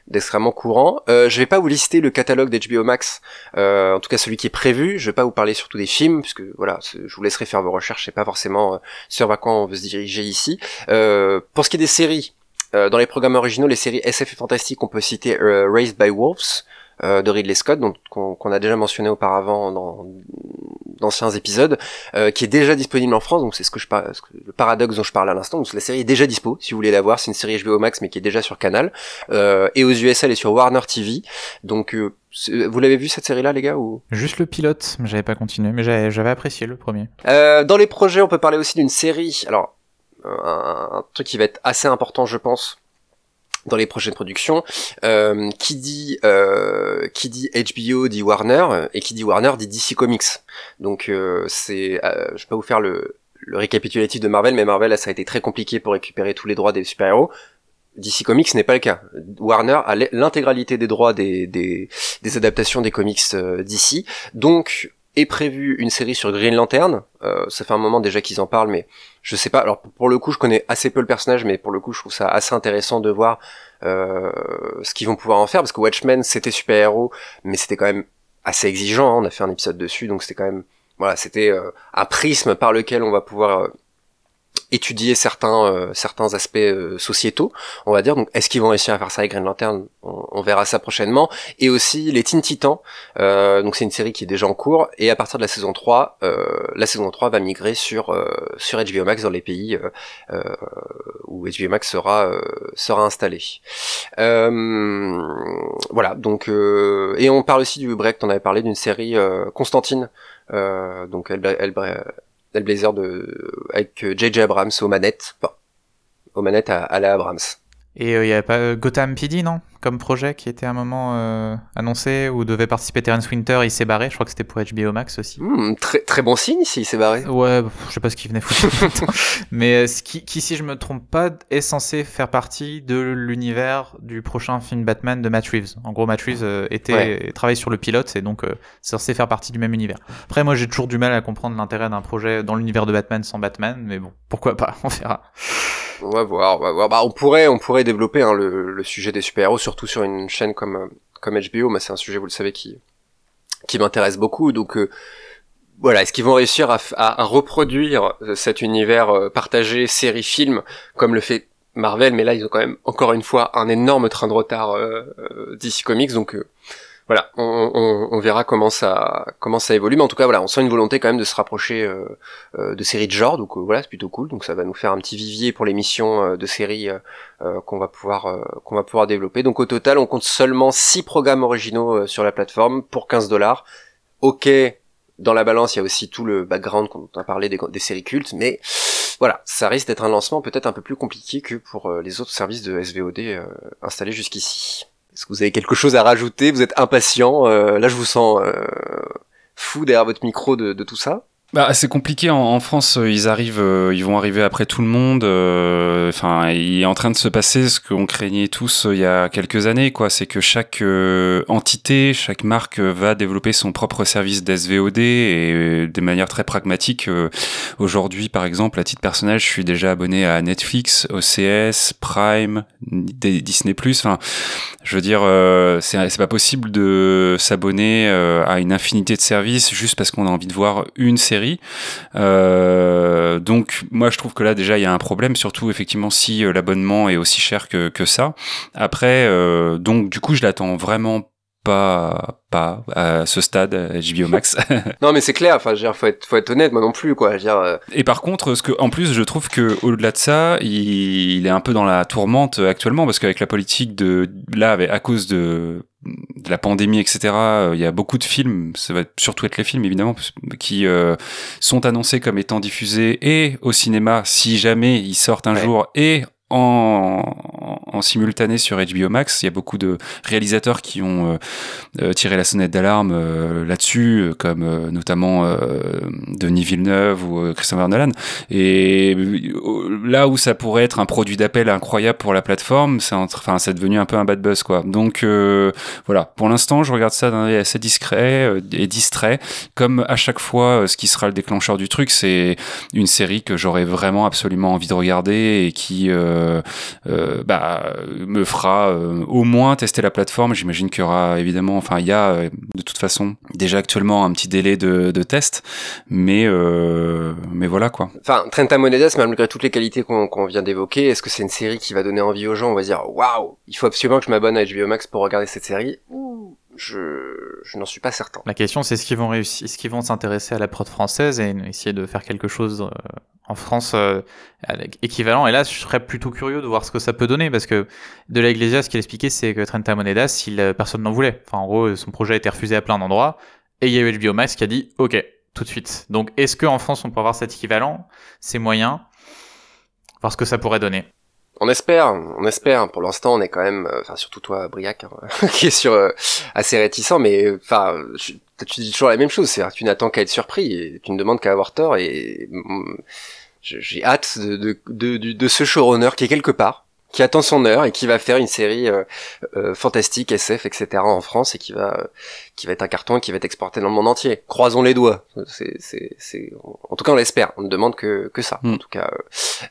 d'extrêmement courant. Euh, je vais pas vous lister le catalogue d'HBO Max euh, en tout cas celui qui est prévu je vais pas vous parler surtout des films puisque voilà je vous laisserai faire vos recherches c'est pas forcément sur à quoi on veut se diriger ici. Pour ce qui est des séries dans les programmes originaux les séries SF et fantastiques on peut citer Raised by Wolves euh, de Ridley Scott, qu'on a déjà mentionné auparavant dans d'anciens épisodes, euh, qui est déjà disponible en France. Donc c'est ce que je parle, le paradoxe dont je parle à l'instant. Donc la série est déjà dispo si vous voulez la voir. C'est une série HBO Max mais qui est déjà sur Canal euh, et aux USA elle est sur Warner TV. Donc vous l'avez vu cette série-là, les gars ou? Juste le pilote, j'avais pas continué, mais j'avais apprécié le premier. dans les projets, on peut parler aussi d'une série. Alors, un, truc qui va être assez important, je pense, dans les prochaines productions. Euh, qui dit euh, qui dit HBO dit Warner et qui dit Warner dit DC Comics. Donc euh, c'est, euh, je vais pas vous faire le, le récapitulatif de Marvel, mais Marvel ça a été très compliqué pour récupérer tous les droits des super-héros. DC Comics n'est pas le cas. Warner a l'intégralité des droits des, des, des, adaptations des comics euh, d'ici. Donc est prévu une série sur Green Lantern. Euh, ça fait un moment déjà qu'ils en parlent, mais je sais pas. Alors pour le coup, je connais assez peu le personnage, mais pour le coup, je trouve ça assez intéressant de voir euh, ce qu'ils vont pouvoir en faire, parce que Watchmen c'était super héros, mais c'était quand même assez exigeant. Hein. On a fait un épisode dessus, donc c'était quand même voilà, c'était euh, un prisme par lequel on va pouvoir euh, étudier certains euh, certains aspects euh, sociétaux, on va dire. Donc, est-ce qu'ils vont réussir à faire ça avec Green Lantern? On, verra ça prochainement. Et aussi les Teen Titans. Euh, donc, c'est une série qui est déjà en cours. Et à partir de la saison 3, la saison 3 va migrer sur sur HBO Max dans les pays où HBO Max sera sera installé. voilà. Donc, et on parle aussi du break. On avait parlé d'une série Constantine. donc, elle, elle, le Blazer de avec JJ Abrams aux manettes, enfin, aux manettes à, à la Abrams. Et il euh, y avait pas euh, Gotham PD, non? Comme projet qui était à un moment euh, annoncé où devait participer Terence Winter, il s'est barré. Je crois que c'était pour HBO Max aussi. Hmm, très, très bon signe s'il s'est barré. Ouais, je sais pas ce qu'il venait foutre. Mais ce qui, qui, si je me trompe pas, est censé faire partie de l'univers du prochain film Batman de Matt Reeves. En gros, Matt Reeves était travaille sur le pilote, et donc c'est censé faire partie du même univers. Après, moi, j'ai toujours du mal à comprendre l'intérêt d'un projet dans l'univers de Batman sans Batman, mais bon, pourquoi pas? On verra. On va voir, on va voir. Bah, on pourrait, développer hein, le, sujet des super-héros, surtout sur une chaîne comme euh, HBO. Mais c'est un sujet, vous le savez, qui m'intéresse beaucoup. Donc euh, voilà, est-ce qu'ils vont réussir à, reproduire euh, cet univers partagé série-film comme le fait Marvel? Mais là, ils ont quand même encore une fois un énorme train de retard euh, DC Comics. Donc voilà, on, verra comment ça évolue, mais en tout cas voilà, on sent une volonté quand même de se rapprocher euh, euh de séries de genre, donc euh, voilà, c'est plutôt cool. Donc ça va nous faire un petit vivier pour l'émission euh, de séries qu'on va pouvoir qu'on va pouvoir développer. Donc au total, on compte seulement 6 programmes originaux sur la plateforme pour 15 dollars. Ok, dans la balance, il y a aussi tout le background qu'on a parlé des, des, séries cultes, mais voilà, ça risque d'être un lancement peut-être un peu plus compliqué que pour les autres services de SVOD installés jusqu'ici. Est-ce que vous avez quelque chose à rajouter? Vous êtes impatient euh, Là, je vous sens euh, fou derrière votre micro de, de tout ça. Bah, c'est compliqué en, France. Euh, ils arrivent, euh, ils vont arriver après tout le monde. Euh, enfin, il est en train de se passer ce qu'on craignait tous il y a quelques années. Quoi, c'est que chaque entité, chaque marque va développer son propre service d'SVOD et de manière très pragmatique. Aujourd'hui, par exemple, à titre personnel, je suis déjà abonné à Netflix, OCS, Prime, Disney+. Enfin, je veux dire, c'est pas possible de s'abonner à une infinité de services juste parce qu'on a envie de voir une série euh, donc moi je trouve que là déjà il y a un problème, surtout effectivement si euh, l'abonnement est aussi cher que, que ça. Après, euh, donc du coup je l'attends vraiment pas pas à ce stade HBO Max. non mais c'est clair, enfin faut être faut être honnête moi non plus quoi, dire, euh. Et par contre ce que en plus je trouve que au-delà de ça, il, il, est un peu dans la tourmente actuellement parce qu'avec la politique de là à cause de de la pandémie, etc. Euh, il y a beaucoup de films, ça va surtout être les films évidemment, qui euh, sont annoncés comme étant diffusés et au cinéma si jamais ils sortent un jour et en, en, simultané sur HBO Max. Il y a beaucoup de réalisateurs qui ont euh, euh, tiré la sonnette d'alarme euh, là-dessus, comme notamment Denis Villeneuve ou Christopher Nolan. Et là où ça pourrait être un produit d'appel incroyable pour la plateforme, c'est enfin c'est devenu un peu un bad buzz quoi. Donc voilà, pour l'instant, je regarde ça d'un assez discret et distrait. Comme à chaque fois, ce qui sera le déclencheur du truc, c'est une série que j'aurais vraiment absolument envie de regarder et qui euh, euh, bah, me fera euh, au moins tester la plateforme. J'imagine qu'il y aura évidemment, enfin il y a de toute façon déjà actuellement un petit délai de, test, mais mais voilà quoi. Enfin, Trenta Monedas, malgré toutes les qualités qu'on vient d'évoquer, est-ce que c'est une série qui va donner envie aux gens? On va dire waouh, il faut absolument que je m'abonne à HBO Max pour regarder cette série. Je, n'en suis pas certain. La question, c'est est-ce qu'ils vont s'intéresser à la prod française et essayer de faire quelque chose en France euh, équivalent. Et là, je serais plutôt curieux de voir ce que ça peut donner parce que de la ce qu'il expliquait, c'est que Trenta Monedas, il, euh, personne n'en voulait. Enfin, en gros, son projet a été refusé à plein d'endroits et il y a eu HBO Max qui a dit OK tout de suite. Donc, est-ce qu'en France, on peut avoir cet équivalent C'est moyen. Voir ce que ça pourrait donner. On espère, on espère. Pour l'instant, on est quand même, euh, enfin surtout toi, Briac, hein, qui est sur euh, assez réticent, mais enfin, tu dis toujours la même chose, c'est-à-dire tu n'attends qu'à être surpris, tu ne demandes qu'à avoir tort, et mm, j'ai hâte de, de, de, de, ce showrunner qui est quelque part, qui attend son heure et qui va faire une série euh, euh, fantastique, SF, etc. en France et qui va qui va être un carton et qui va être exporté dans le monde entier. Croisons les doigts. C'est c'est en tout cas on l'espère. On ne demande que que ça. En mm. tout cas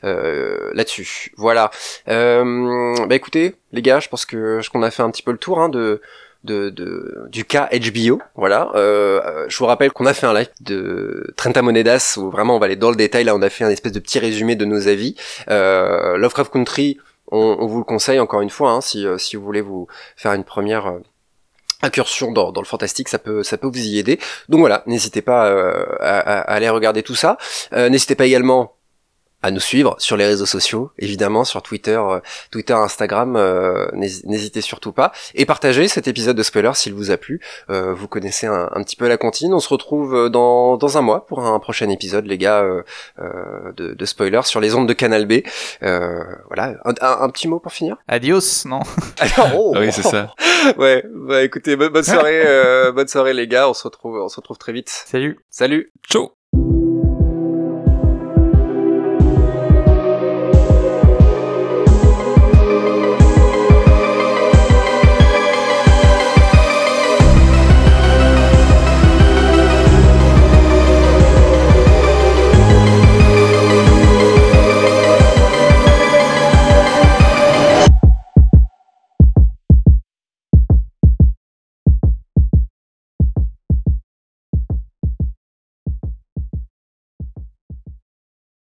euh, là-dessus. Voilà. bah écoutez les gars, je pense que je qu'on a fait un petit peu le tour hein, de de, de, du cas HBO. Voilà. Euh, je vous rappelle qu'on a fait un live de Trenta Monedas où vraiment on va aller dans le détail. Là, on a fait un espèce de petit résumé de nos avis. Euh, Lovecraft Country, on, vous le conseille encore une fois, hein, si, euh, si vous voulez vous faire une première euh, incursion dans, dans, le fantastique, ça peut ça peut vous y aider. Donc voilà, n'hésitez pas euh, à, à, aller regarder tout ça. n'hésitez pas également à nous suivre sur les réseaux sociaux, évidemment sur Twitter, euh, Twitter, Instagram, euh, n'hésitez surtout pas et partagez cet épisode de spoiler s'il vous a plu. Euh, vous connaissez un, petit peu la comptine. On se retrouve dans, dans un mois pour un prochain épisode, les gars, de, de spoiler sur les ondes de Canal B. voilà, un, petit mot pour finir? Adios, non oh. Oui, c'est ça. ouais, bah écoutez, bonne, bonne soirée, bonne soirée les gars. On se retrouve, on se retrouve très vite. Salut. Salut. Ciao.